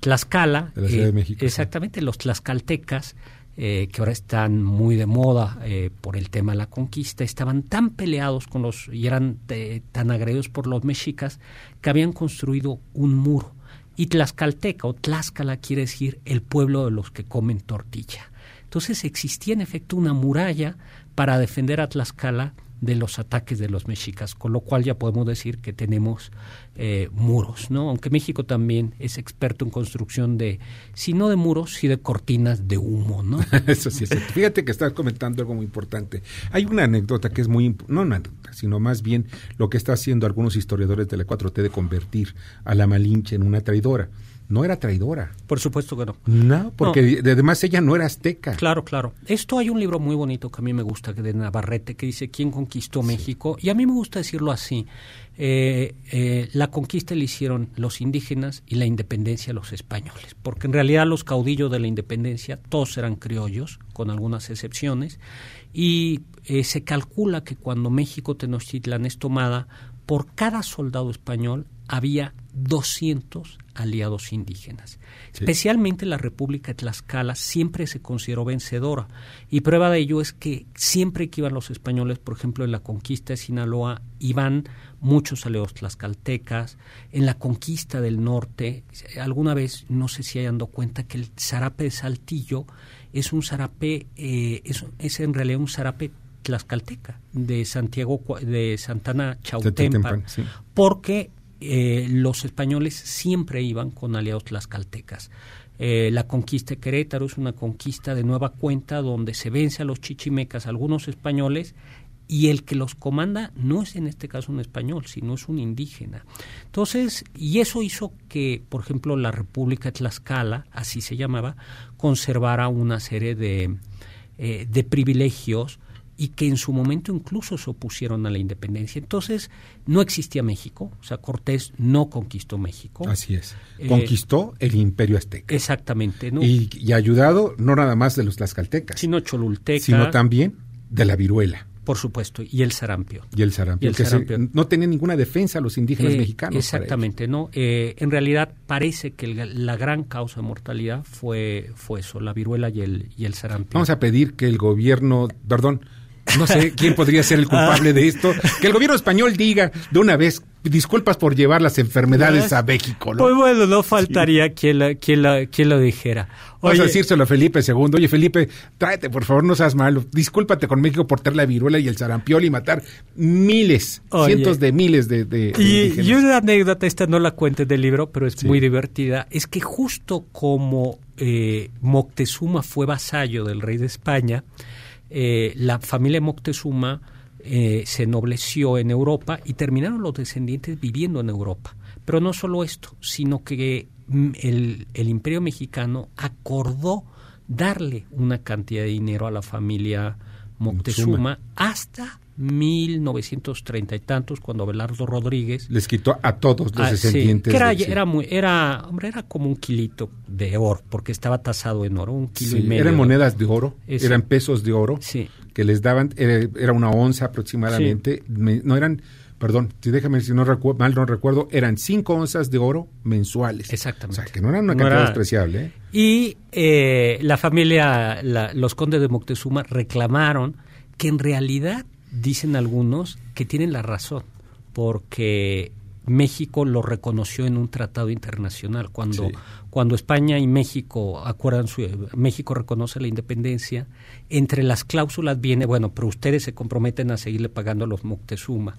Tlaxcala, De la Ciudad de eh, sí. exactamente, los tlaxcaltecas, eh, que ahora están muy de moda eh, por el tema de la conquista, estaban tan peleados con los y eran eh, tan agredidos por los mexicas que habían construido un muro. Y Tlaxcalteca o Tlaxcala quiere decir el pueblo de los que comen tortilla. Entonces existía en efecto una muralla para defender a Tlaxcala de los ataques de los mexicas, con lo cual ya podemos decir que tenemos eh, muros, ¿no? Aunque México también es experto en construcción de, si no de muros, sí de cortinas de humo, ¿no? Eso sí es cierto. Fíjate que estás comentando algo muy importante. Hay una anécdota que es muy, no una anécdota, sino más bien lo que está haciendo algunos historiadores de la 4T de convertir a la Malinche en una traidora. No era traidora. Por supuesto que no. No, porque además ella no era azteca. Claro, claro. Esto hay un libro muy bonito que a mí me gusta, que de Navarrete, que dice ¿Quién conquistó México? Y a mí me gusta decirlo así. Eh, eh, la conquista la hicieron los indígenas y la independencia los españoles. Porque en realidad los caudillos de la independencia todos eran criollos, con algunas excepciones. Y eh, se calcula que cuando México Tenochtitlan es tomada, por cada soldado español había 200 aliados indígenas. Sí. Especialmente la República de Tlaxcala siempre se consideró vencedora. Y prueba de ello es que siempre que iban los españoles, por ejemplo, en la conquista de Sinaloa, iban muchos aliados tlaxcaltecas. En la conquista del norte, alguna vez, no sé si hayan dado cuenta, que el zarape de Saltillo es un zarape, eh, es, es en realidad un zarape tlaxcalteca de Santiago de Santana Chautempan, sí. porque eh, los españoles siempre iban con aliados tlaxcaltecas. Eh, la conquista de Querétaro es una conquista de nueva cuenta donde se vence a los chichimecas, algunos españoles, y el que los comanda no es en este caso un español, sino es un indígena. Entonces, y eso hizo que, por ejemplo, la República de Tlaxcala, así se llamaba, conservara una serie de, eh, de privilegios y que en su momento incluso se opusieron a la independencia. Entonces, no existía México, o sea, Cortés no conquistó México. Así es. Eh, Conquistó el imperio azteca. Exactamente, ¿no? Y, y ayudado no nada más de los tlaxcaltecas, sino Cholulteca, sino también de la viruela por supuesto, y el sarampión. y el sarampión, Y el que se- sarampión. no tenían ninguna defensa los indígenas Eh, mexicanos. Exactamente, ¿no? Eh, en realidad parece que el- la gran causa de mortalidad fue, fue eso, la viruela y el, y el sarampión. Vamos a pedir que el gobierno, perdón, no sé quién podría ser el culpable de esto, que el gobierno español diga de una vez disculpas por llevar las enfermedades a México, ¿no? Pues bueno, no faltaría quien, la- quien, la- quien lo dijera. Vamos a Oye, decírselo a Felipe II. Oye, Felipe, tráete, por favor, no seas malo. Discúlpate con México por tener la viruela y el sarampión y matar miles, Oye. cientos de miles de, de- de Y, una anécdota, esta no la cuente del libro, pero es Sí. muy divertida, es que justo como eh, Moctezuma fue vasallo del rey de España, eh, la familia Moctezuma eh, se ennobleció en Europa y terminaron los descendientes viviendo en Europa. Pero no solo esto, sino que mm, el, el imperio mexicano acordó darle una cantidad de dinero a la familia Moctezuma hasta 1930 y tantos, cuando Abelardo Rodríguez Les quitó a todos los Ah, sí, descendientes. que era, de- era muy, era, hombre, era como un kilito de oro, porque estaba tasado en oro, un kilo Sí, y medio. eran monedas de oro, eran pesos de oro Sí. que les daban, era, una onza aproximadamente, me- no eran, perdón, si déjame si no recu- mal no recuerdo, eran cinco onzas de oro mensuales. Exactamente. O sea, que no eran una No cantidad era- despreciable. ¿eh? Y eh, la familia, la- los condes de Moctezuma reclamaron que en realidad, dicen algunos, que tienen la razón, porque México lo reconoció en un tratado internacional. Cuando, Sí. cuando España y México acuerdan su, México reconoce la independencia, entre las cláusulas viene, bueno, pero ustedes se comprometen a seguirle pagando a los Moctezuma.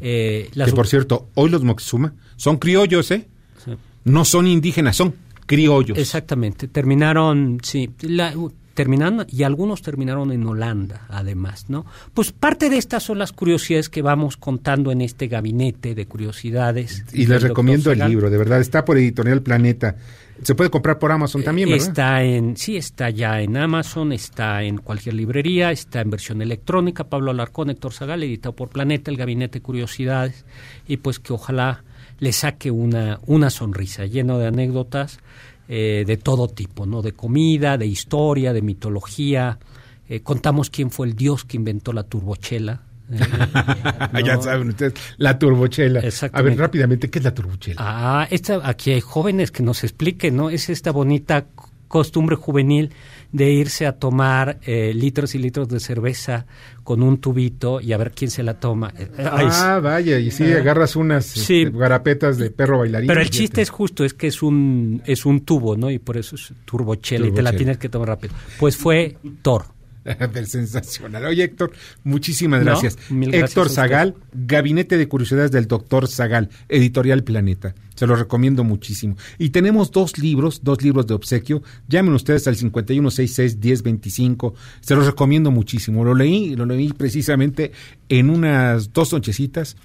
Eh, las- Que por cierto, hoy los Moctezuma son criollos, ¿eh? Sí. No son indígenas, son criollos. Exactamente, terminaron, sí, la- terminaron y algunos terminaron en Holanda, además, ¿no? Pues parte de estas son las curiosidades que vamos contando en este gabinete de curiosidades. Y les recomiendo el libro, de verdad, está por Editorial Planeta. Se puede comprar por Amazon también, ¿verdad? Está en, sí, está ya en Amazon, está en cualquier librería, está en versión electrónica. Pablo Alarcón, Héctor Zagal, editado por Planeta, el Gabinete de Curiosidades. Y pues que ojalá le saque una, una sonrisa lleno de anécdotas eh, de todo tipo, ¿no? De comida, de historia, de mitología. Eh, contamos quién fue el dios que inventó la turbochela. eh, ya ¿no? saben ustedes, la turbochela. A ver, rápidamente, ¿qué es la turbochela? Ah, esta, aquí hay jóvenes que nos expliquen, ¿no? Es esta bonita costumbre juvenil de irse a tomar eh, litros y litros de cerveza con un tubito y a ver quién se la toma. Eh, ay, ah, vaya, y sí, Ah. agarras unas Sí. este, garapetas de perro bailarín. Pero el chiste es justo, es que es un, es un tubo, ¿no? Y por eso es turbochela y te la tienes que tomar rápido. Pues fue Thor. Del sensacional. Oye, Héctor, muchísimas No, gracias. mil gracias Héctor. Zagal, Gabinete de Curiosidades del Doctor Zagal, Editorial Planeta. Se los recomiendo muchísimo. Y tenemos dos libros, dos libros de obsequio. Llamen ustedes al 5166-1025. Se los recomiendo muchísimo. Lo leí, lo leí precisamente en unas dos nochecitas.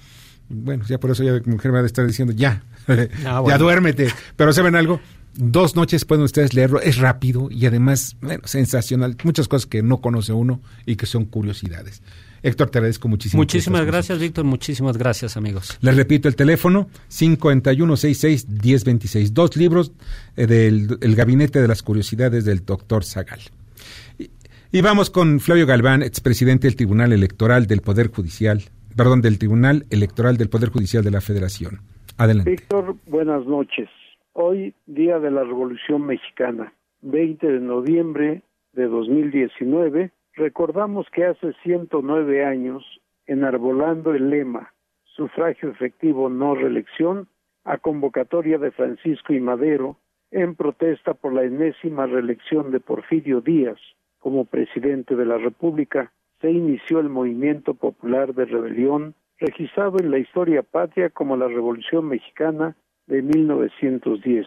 Bueno, ya por eso ya mi mujer me va a estar diciendo, ya, ya bueno. duérmete. Pero ¿saben algo? Dos noches pueden ustedes leerlo, es rápido y además, bueno, sensacional. Muchas cosas que no conoce uno y que son curiosidades. Héctor, te agradezco muchísimo. Muchísimas gracias, Víctor. Muchísimas gracias, amigos. les repito el teléfono, 5166-1026. Dos libros eh, del el Gabinete de las Curiosidades del doctor Zagal. Y, y vamos con Flavio Galván, expresidente del Tribunal Electoral del Poder Judicial, perdón, del Tribunal Electoral del Poder Judicial de la Federación. Adelante. Víctor, buenas noches. Hoy, Día de la Revolución Mexicana, 20 de noviembre de 2019, recordamos que hace 109 años, enarbolando el lema sufragio efectivo no reelección, a convocatoria de Francisco y Madero, en protesta por la enésima reelección de Porfirio Díaz como presidente de la República, se inició el movimiento popular de rebelión registrado en la historia patria como la Revolución Mexicana de 1910.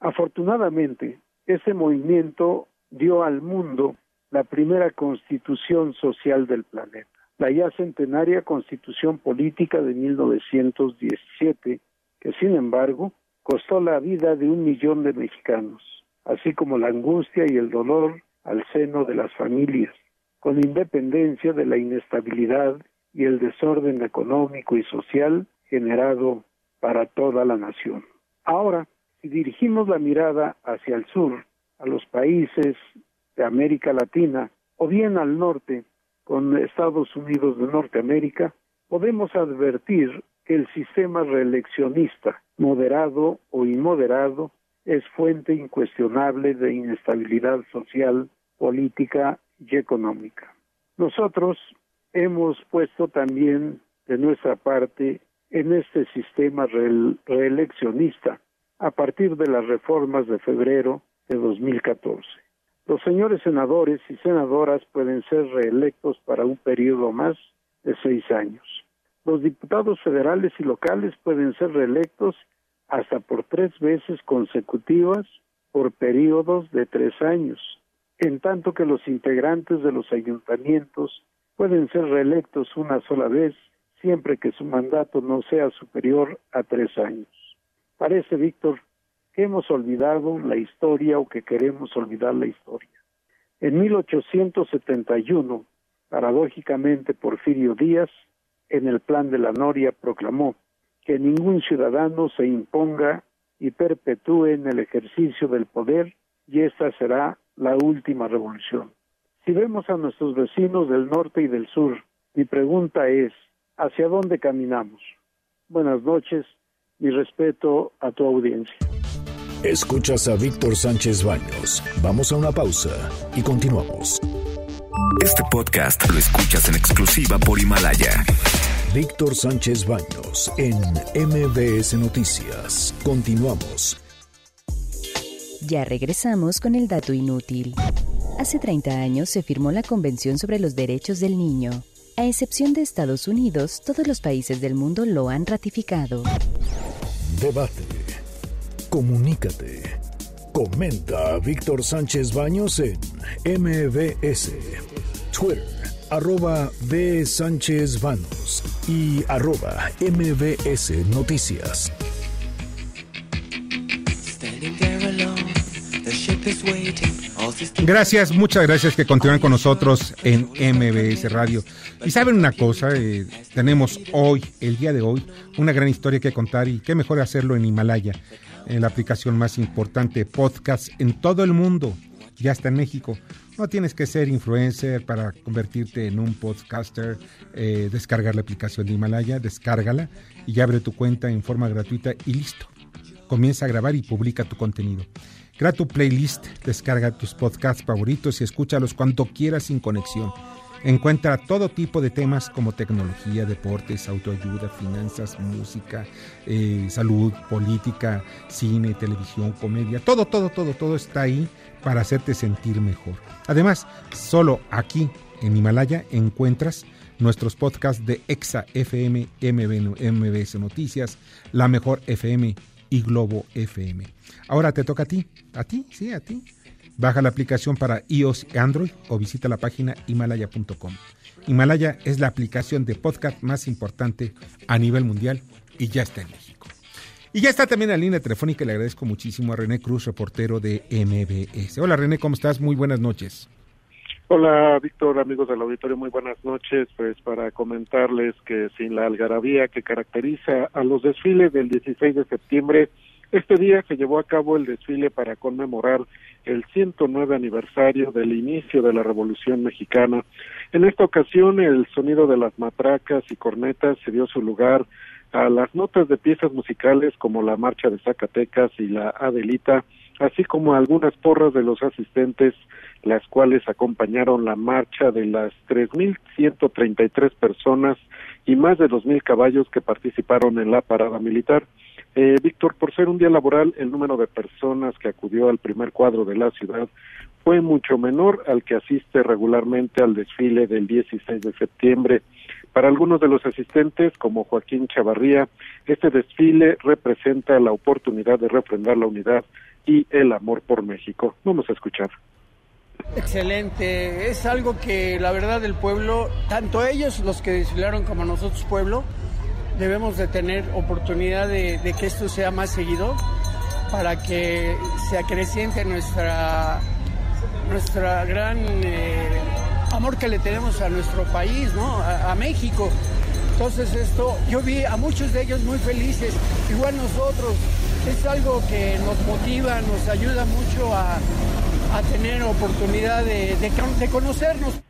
Afortunadamente, ese movimiento dio al mundo la primera constitución social del planeta, la ya centenaria constitución política de 1917, que sin embargo costó la vida de un millón de mexicanos, así como la angustia y el dolor al seno de las familias, con independencia de la inestabilidad y el desorden económico y social generado para toda la nación. Ahora, si dirigimos la mirada hacia el sur, a los países de América Latina, o bien al norte, con Estados Unidos de Norteamérica, podemos advertir que el sistema reeleccionista, moderado o inmoderado, es fuente incuestionable de inestabilidad social, política y económica. Nosotros hemos puesto también de nuestra parte en este sistema re- reeleccionista a partir de las reformas de febrero de 2014. Los señores senadores y senadoras pueden ser reelectos para un periodo más de seis años. Los diputados federales y locales pueden ser reelectos hasta por tres veces consecutivas por periodos de tres años, en tanto que los integrantes de los ayuntamientos pueden ser reelectos una sola vez siempre que su mandato no sea superior a tres años. Parece, Víctor, que hemos olvidado la historia o que queremos olvidar la historia. En 1871, paradójicamente, Porfirio Díaz, en el Plan de la Noria, proclamó que ningún ciudadano se imponga y perpetúe en el ejercicio del poder y esta será la última revolución. Si vemos a nuestros vecinos del norte y del sur, mi pregunta es, ¿hacia dónde caminamos? Buenas noches, mi respeto a tu audiencia. Escuchas a Víctor Sánchez Baños. Vamos a una pausa y continuamos. Este podcast lo escuchas en exclusiva por Himalaya. Víctor Sánchez Baños en MBS Noticias. Continuamos. Ya regresamos con el dato inútil. Hace 30 años se firmó la Convención sobre los Derechos del Niño. A excepción de Estados Unidos, todos los países del mundo lo han ratificado. Debate. Comunícate. Comenta a Víctor Sánchez Baños en MBS. Twitter, arroba B. Sánchez Baños y arroba MBS Noticias. Gracias, muchas gracias que continúan con nosotros en MBS Radio. Y saben una cosa, Eh, tenemos hoy, el día de hoy, una gran historia que contar y qué mejor hacerlo en Himalaya. en la aplicación más importante podcast en todo el mundo. Ya está en México. No tienes que ser influencer para convertirte en un podcaster. Eh, descargar la aplicación de Himalaya, descárgala y abre tu cuenta en forma gratuita y listo. Comienza a grabar y publica tu contenido. Crea tu playlist, descarga tus podcasts favoritos y escúchalos cuando quieras sin conexión. Encuentra todo tipo de temas como tecnología, deportes, autoayuda, finanzas, música, eh, salud, política, cine, televisión, comedia. Todo, todo, todo, todo está ahí para hacerte sentir mejor. Además, solo aquí en Himalaya encuentras nuestros podcasts de Exa FM, MBS Noticias, La Mejor FM y Globo FM. Ahora te toca a ti, a ti, sí, a ti. Baja la aplicación para iOS y Android o visita la página himalaya.com. Himalaya es la aplicación de podcast más importante a nivel mundial y ya está en México. Y ya está también en la línea telefónica. Le agradezco muchísimo a René Cruz, reportero de MBS. Hola René, ¿cómo estás? Muy buenas noches. Hola Víctor, amigos del auditorio, muy buenas noches. Pues para comentarles que sin la algarabía que caracteriza a los desfiles del 16 de septiembre, este día se llevó a cabo el desfile para conmemorar el 109 aniversario del inicio de la Revolución Mexicana. En esta ocasión, el sonido de las matracas y cornetas se dio su lugar a las notas de piezas musicales como la Marcha de Zacatecas y la Adelita, así como algunas porras de los asistentes, las cuales acompañaron la marcha de las 3.133 personas y más de 2.000 caballos que participaron en la parada militar. Eh, Víctor, por ser un día laboral, el número de personas que acudió al primer cuadro de la ciudad fue mucho menor al que asiste regularmente al desfile del 16 de septiembre. Para algunos de los asistentes, como Joaquín Chavarría, este desfile representa la oportunidad de refrendar la unidad y el amor por México. Vamos a escuchar. Excelente, es algo que la verdad el pueblo, tanto ellos los que desfilaron como nosotros pueblo, debemos de tener oportunidad de, que esto sea más seguido para que se acreciente nuestra, nuestra gran eh, amor que le tenemos a nuestro país, ¿no? a, México. Entonces esto, yo vi a muchos de ellos muy felices, igual nosotros. Es algo que nos motiva, nos ayuda mucho a, tener oportunidad de, de conocernos.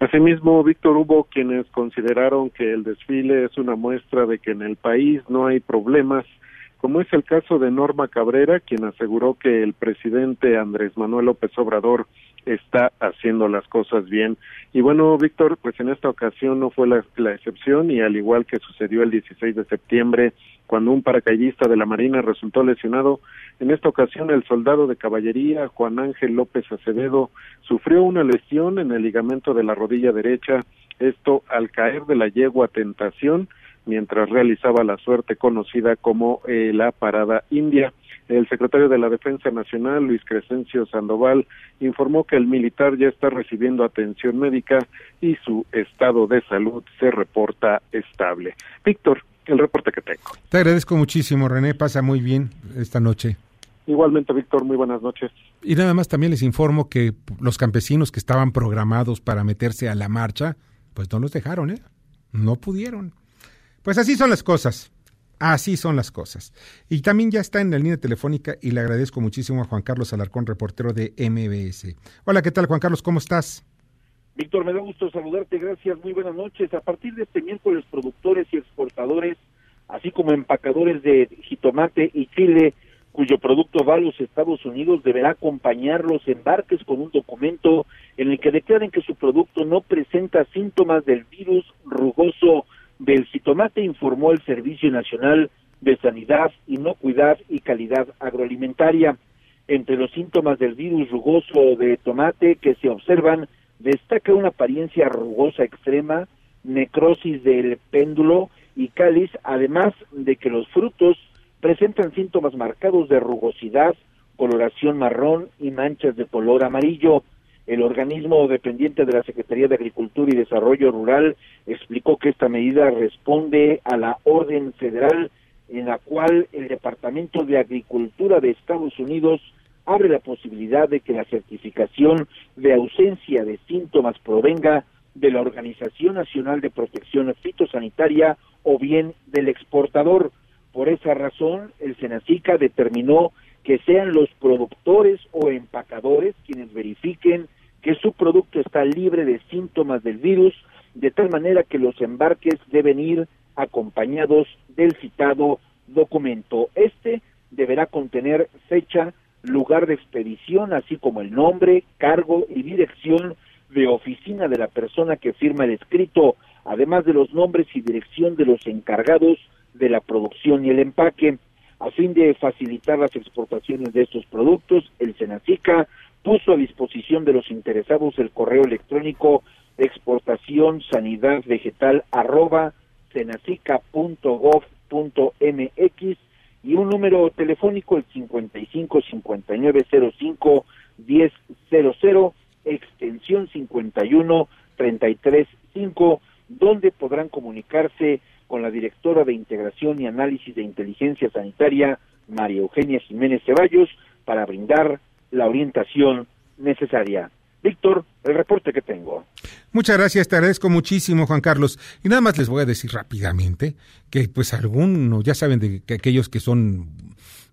Asimismo, Víctor, hubo quienes consideraron que el desfile es una muestra de que en el país no hay problemas, como es el caso de Norma Cabrera, quien aseguró que el presidente Andrés Manuel López Obrador está haciendo las cosas bien. Y bueno, Víctor, pues en esta ocasión no fue la, la, excepción y al igual que sucedió el 16 de septiembre, cuando un paracaidista de la Marina resultó lesionado, en esta ocasión el soldado de caballería Juan Ángel López Acevedo sufrió una lesión en el ligamento de la rodilla derecha, esto al caer de la yegua Tentación mientras realizaba la suerte conocida como eh, la Parada India. El secretario de la Defensa Nacional, Luis Crescencio Sandoval, informó que el militar ya está recibiendo atención médica y su estado de salud se reporta estable. Víctor, el reporte que tengo. Te agradezco muchísimo, René. Pasa muy bien esta noche. Igualmente, Víctor, muy buenas noches. Y nada más también les informo que los campesinos que estaban programados para meterse a la marcha, pues no los dejaron, ¿eh? No pudieron. Pues así son las cosas. Así son las cosas. Y también ya está en la línea telefónica y le agradezco muchísimo a Juan Carlos Alarcón, reportero de MBS. Hola, ¿qué tal Juan Carlos? ¿Cómo estás? Víctor, me da gusto saludarte, gracias, muy buenas noches. A partir de este miércoles, productores y exportadores, así como empacadores de jitomate y chile, cuyo producto va a los Estados Unidos, deberá acompañar los embarques con un documento en el que declaren que su producto no presenta síntomas del virus rugoso del jitomate, informó el Servicio Nacional de Sanidad, Inocuidad y Calidad Agroalimentaria. Entre los síntomas del virus rugoso de tomate que se observan, destaca una apariencia rugosa extrema, necrosis del péndulo y cáliz, además de que los frutos presentan síntomas marcados de rugosidad, coloración marrón y manchas de color amarillo. El organismo dependiente de la Secretaría de Agricultura y Desarrollo Rural explicó que esta medida responde a la orden federal en la cual el Departamento de Agricultura de Estados Unidos abre la posibilidad de que la certificación de ausencia de síntomas provenga de la Organización Nacional de Protección Fitosanitaria o bien del exportador. Por esa razón, el Senacica determinó que sean los productores o empacadores quienes verifiquen que su producto está libre de síntomas del virus, de tal manera que los embarques deben ir acompañados del citado documento. Este deberá contener fecha, lugar de expedición, así como el nombre, cargo y dirección de oficina de la persona que firma el escrito, además de los nombres y dirección de los encargados de la producción y el empaque. A fin de facilitar las exportaciones de estos productos, el Senacica puso a disposición de los interesados el correo electrónico exportación sanidad vegetal arroba senacica.gov.mx y un número telefónico el 55 59 05 10 extensión 51 33 5 donde podrán comunicarse con la directora de Integración y Análisis de Inteligencia Sanitaria María Eugenia Jiménez Ceballos para brindar la orientación necesaria. Víctor, el reporte que tengo. Muchas gracias, te agradezco muchísimo, Juan Carlos. Y nada más les voy a decir rápidamente que, pues, algunos, ya saben de que aquellos que son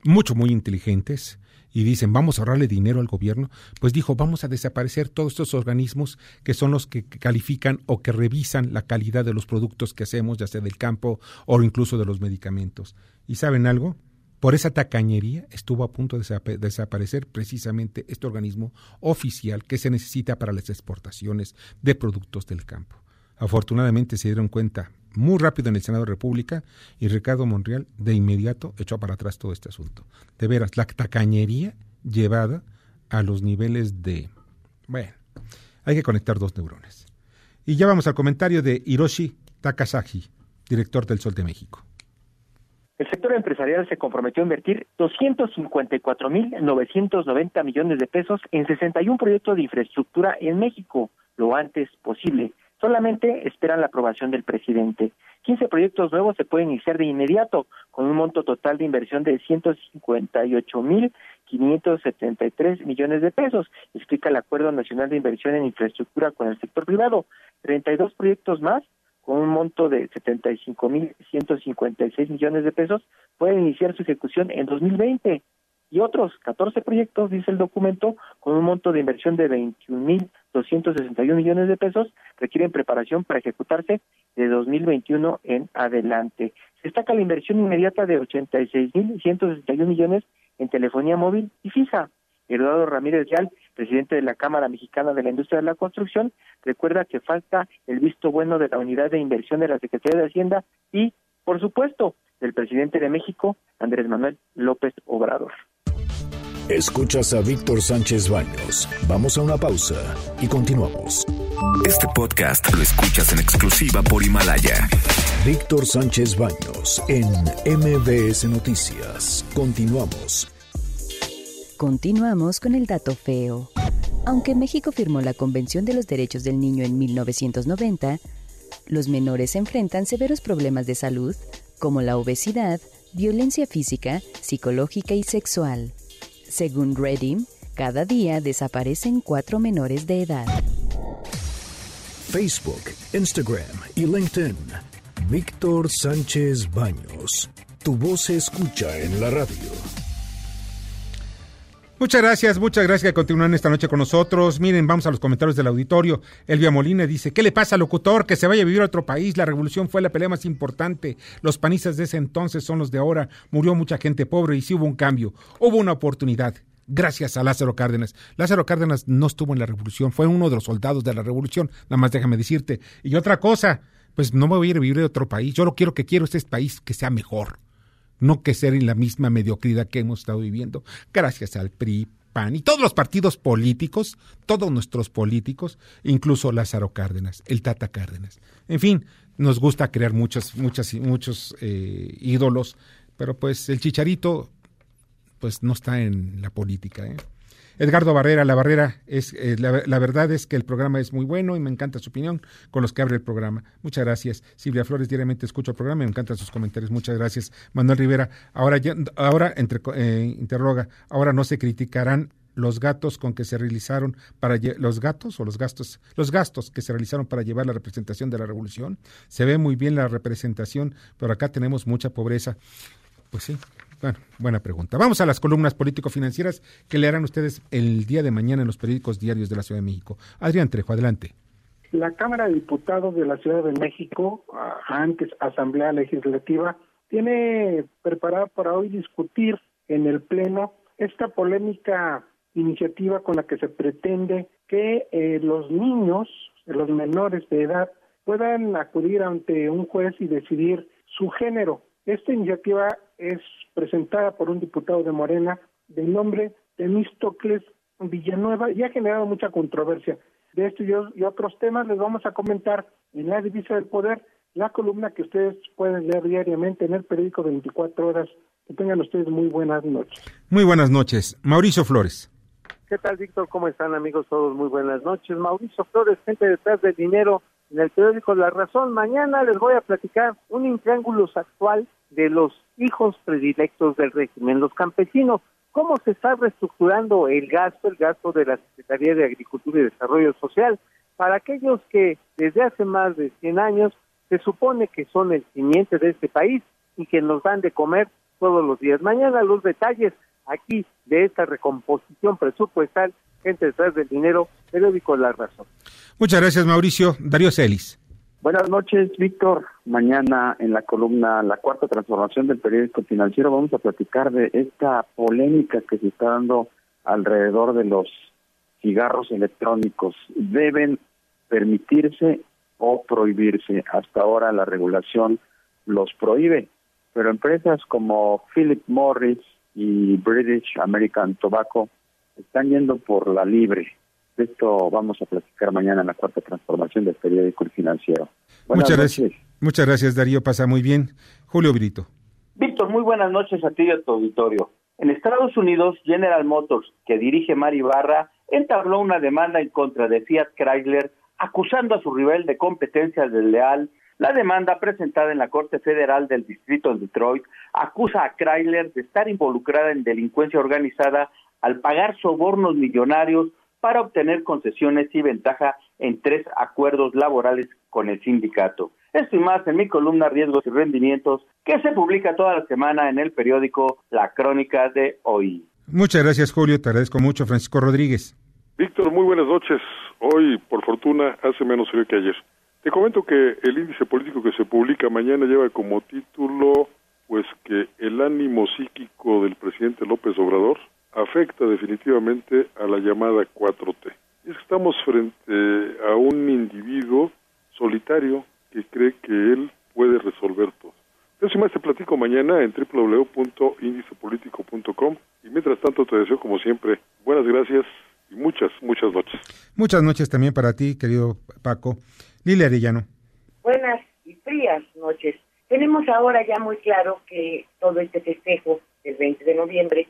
mucho, muy inteligentes y dicen, vamos a ahorrarle dinero al gobierno, pues dijo, vamos a desaparecer todos estos organismos que son los que califican o que revisan la calidad de los productos que hacemos, ya sea del campo o incluso de los medicamentos. ¿Y saben algo? Por esa tacañería estuvo a punto de desaparecer precisamente este organismo oficial que se necesita para las exportaciones de productos del campo. Afortunadamente se dieron cuenta muy rápido en el Senado de República y Ricardo Monreal de inmediato echó para atrás todo este asunto. De veras, la tacañería llevada a los niveles de... Bueno, hay que conectar dos neurones. Y ya vamos al comentario de Hiroshi Takasaki, director del Sol de México. El sector empresarial se comprometió a invertir 254.990 millones de pesos en 61 proyectos de infraestructura en México lo antes posible. Solamente esperan la aprobación del presidente. 15 proyectos nuevos se pueden iniciar de inmediato, con un monto total de inversión de 158.573 millones de pesos, explica el Acuerdo Nacional de Inversión en Infraestructura con el sector privado. 32 proyectos más con un monto de 75.156 millones de pesos, pueden iniciar su ejecución en 2020 y otros 14 proyectos, dice el documento, con un monto de inversión de 21.261 millones de pesos, requieren preparación para ejecutarse de 2021 en adelante. Destaca la inversión inmediata de 86.161 millones en telefonía móvil y fija. Eduardo Ramírez Real presidente de la Cámara Mexicana de la Industria de la Construcción, recuerda que falta el visto bueno de la unidad de inversión de la Secretaría de Hacienda y, por supuesto, del presidente de México, Andrés Manuel López Obrador. Escuchas a Víctor Sánchez Baños. Vamos a una pausa y continuamos. Este podcast lo escuchas en exclusiva por Himalaya. Víctor Sánchez Baños en MBS Noticias. Continuamos. Continuamos con el dato feo. Aunque México firmó la Convención de los Derechos del Niño en 1990, los menores enfrentan severos problemas de salud, como la obesidad, violencia física, psicológica y sexual. Según Redim, cada día desaparecen cuatro menores de edad. Facebook, Instagram y LinkedIn. Víctor Sánchez Baños. Tu voz se escucha en la radio. Muchas gracias, muchas gracias que continúan esta noche con nosotros. Miren, vamos a los comentarios del auditorio. Elvia Molina dice, ¿qué le pasa al locutor? Que se vaya a vivir a otro país. La revolución fue la pelea más importante. Los panistas de ese entonces son los de ahora. Murió mucha gente pobre y sí hubo un cambio. Hubo una oportunidad. Gracias a Lázaro Cárdenas. Lázaro Cárdenas no estuvo en la revolución, fue uno de los soldados de la revolución. Nada más déjame decirte. Y otra cosa, pues no me voy a ir a vivir a otro país. Yo lo quiero que quiero este país que sea mejor no que ser en la misma mediocridad que hemos estado viviendo, gracias al PRI, PAN y todos los partidos políticos, todos nuestros políticos, incluso Lázaro Cárdenas, el Tata Cárdenas. En fin, nos gusta crear muchos, muchas, muchos eh, ídolos, pero pues el chicharito pues no está en la política. ¿eh? Edgardo Barrera, la Barrera, es, eh, la, verdad es que el programa es muy bueno y me encanta su opinión con los que abre el programa. Muchas gracias. Silvia Flores, diariamente escucho el programa y me encantan sus comentarios. Muchas gracias. Manuel Rivera, ahora, ahora entre, eh, interroga, ahora no se criticarán los gatos con que se realizaron para los gatos o los gastos los gastos que se realizaron para llevar la representación de la revolución se ve muy bien la representación pero acá tenemos mucha pobreza Pues sí. Bueno, buena pregunta. Vamos a las columnas político-financieras que leerán ustedes el día de mañana en los periódicos diarios de la Ciudad de México. Adrián Trejo, adelante. La Cámara de Diputados de la Ciudad de México, antes Asamblea Legislativa, tiene preparada para hoy discutir en el Pleno esta polémica iniciativa con la que se pretende que eh, los niños, los menores de edad, puedan acudir ante un juez y decidir su género. Esta iniciativa es presentada por un diputado de Morena de nombre Temístocles Villanueva y ha generado mucha controversia. De esto y, otros temas les vamos a comentar en la divisa del poder, la columna que ustedes pueden leer diariamente en el periódico 24 horas. Que tengan ustedes muy buenas noches. Muy buenas noches. Mauricio Flores. ¿Qué tal, Víctor? ¿Cómo están, amigos? Todos muy buenas noches. Mauricio Flores, gente detrás del dinero en el periódico La Razón. Mañana les voy a platicar un intriángulo actual de los hijos predilectos del régimen, los campesinos. ¿Cómo se está reestructurando el gasto, el gasto de la Secretaría de Agricultura y Desarrollo Social para aquellos que desde hace más de 100 años se supone que son el cimiento de este país y que nos dan de comer todos los días? Mañana los detalles aquí de esta recomposición presupuestal, gente detrás del dinero, periódico La Razón. Muchas gracias, Mauricio. Darío Celis. Buenas noches, Víctor. Mañana en la columna La Cuarta Transformación del Periódico Financiero vamos a platicar de esta polémica que se está dando alrededor de los cigarros electrónicos. ¿Deben permitirse o prohibirse? Hasta ahora la regulación los prohíbe, pero empresas como Philip Morris y British American Tobacco están yendo por la libre esto vamos a platicar mañana en la cuarta transformación del periódico Financiero. Muchas gracias. Muchas gracias, Darío. Pasa muy bien. Julio Brito. Víctor, muy buenas noches a ti y a tu auditorio. En Estados Unidos, General Motors, que dirige Mari Barra, entabló una demanda en contra de Fiat Chrysler, acusando a su rival de competencia desleal. La demanda presentada en la Corte Federal del Distrito de Detroit acusa a Chrysler de estar involucrada en delincuencia organizada al pagar sobornos millonarios para obtener concesiones y ventaja en tres acuerdos laborales con el sindicato. Esto y más en mi columna Riesgos y Rendimientos, que se publica toda la semana en el periódico La Crónica de Hoy. Muchas gracias, Julio. Te agradezco mucho, Francisco Rodríguez. Víctor, muy buenas noches. Hoy, por fortuna, hace menos frío que ayer. Te comento que el índice político que se publica mañana lleva como título, pues que el ánimo psíquico del presidente López Obrador afecta definitivamente a la llamada 4T. Es que estamos frente a un individuo solitario que cree que él puede resolver todo. Eso más te platico mañana en www.indicepolitico.com y mientras tanto te deseo como siempre buenas gracias y muchas, muchas noches. Muchas noches también para ti, querido Paco. Lilia Arellano. Buenas y frías noches. Tenemos ahora ya muy claro que todo este festejo del 20 de noviembre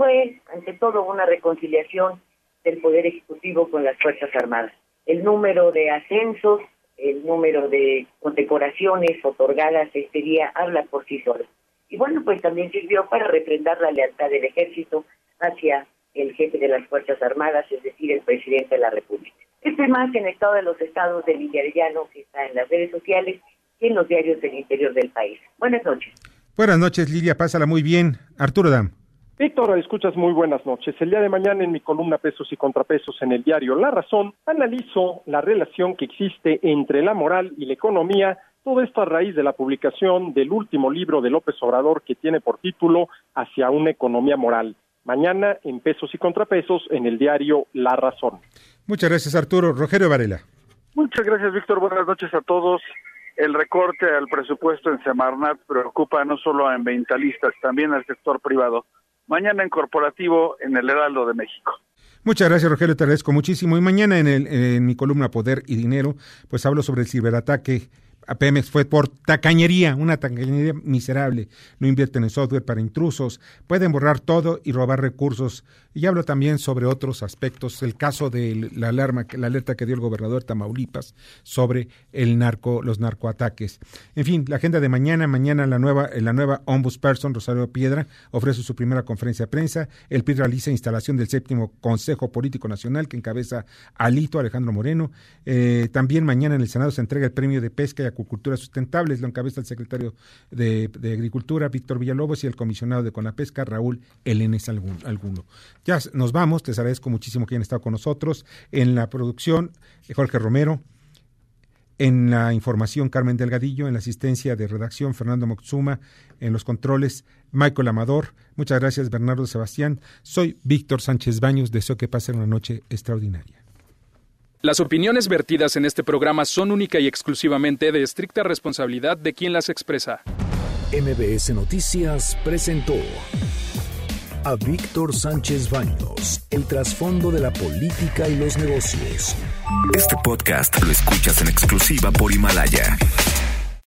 fue, ante todo, una reconciliación del Poder Ejecutivo con las Fuerzas Armadas. El número de ascensos, el número de condecoraciones otorgadas este día habla por sí solo. Y bueno, pues también sirvió para refrendar la lealtad del ejército hacia el jefe de las Fuerzas Armadas, es decir, el presidente de la República. Esto es más en el estado de los estados de Villarellano, que está en las redes sociales y en los diarios del interior del país. Buenas noches. Buenas noches, Lidia, pásala muy bien. Arturo Dam. Víctor, escuchas muy buenas noches. El día de mañana en mi columna Pesos y Contrapesos en el diario La Razón, analizo la relación que existe entre la moral y la economía, todo esto a raíz de la publicación del último libro de López Obrador que tiene por título Hacia una economía moral. Mañana en Pesos y Contrapesos en el diario La Razón. Muchas gracias, Arturo. Rogelio Varela. Muchas gracias, Víctor. Buenas noches a todos. El recorte al presupuesto en Semarnat preocupa no solo a ambientalistas, también al sector privado mañana en corporativo en el Heraldo de México. Muchas gracias, Rogelio, te agradezco muchísimo. Y mañana en, en mi columna Poder y Dinero, pues hablo sobre el ciberataque a Pemex fue por tacañería, una tacañería miserable. No invierten en software para intrusos, pueden borrar todo y robar recursos. Y hablo también sobre otros aspectos, el caso de la alarma, la alerta que dio el gobernador Tamaulipas sobre los narcoataques. En fin, la agenda de mañana, mañana la nueva, la nueva ombudsperson Rosario Piedra ofrece su primera conferencia de prensa. El PIB realiza instalación del séptimo Consejo Político Nacional que encabeza Alito Alejandro Moreno. Eh, también mañana en el Senado se entrega el premio de pesca y Acuicultura Sustentable, lo encabeza el secretario de, Agricultura, Víctor Villalobos, y el comisionado de Conapesca, Raúl Elenes Alguno. Ya nos vamos, les agradezco muchísimo que hayan estado con nosotros. En la producción, Jorge Romero, en la información, Carmen Delgadillo. En la asistencia de redacción, Fernando Moxuma. En los controles, Michael Amador. Muchas gracias, Bernardo Sebastián. Soy Víctor Sánchez Baños. Deseo que pasen una noche extraordinaria. Las opiniones vertidas en este programa son única y exclusivamente de estricta responsabilidad de quien las expresa. MBS Noticias presentó a Víctor Sánchez Baños, el trasfondo de la política y los negocios. Este podcast lo escuchas en exclusiva por Himalaya.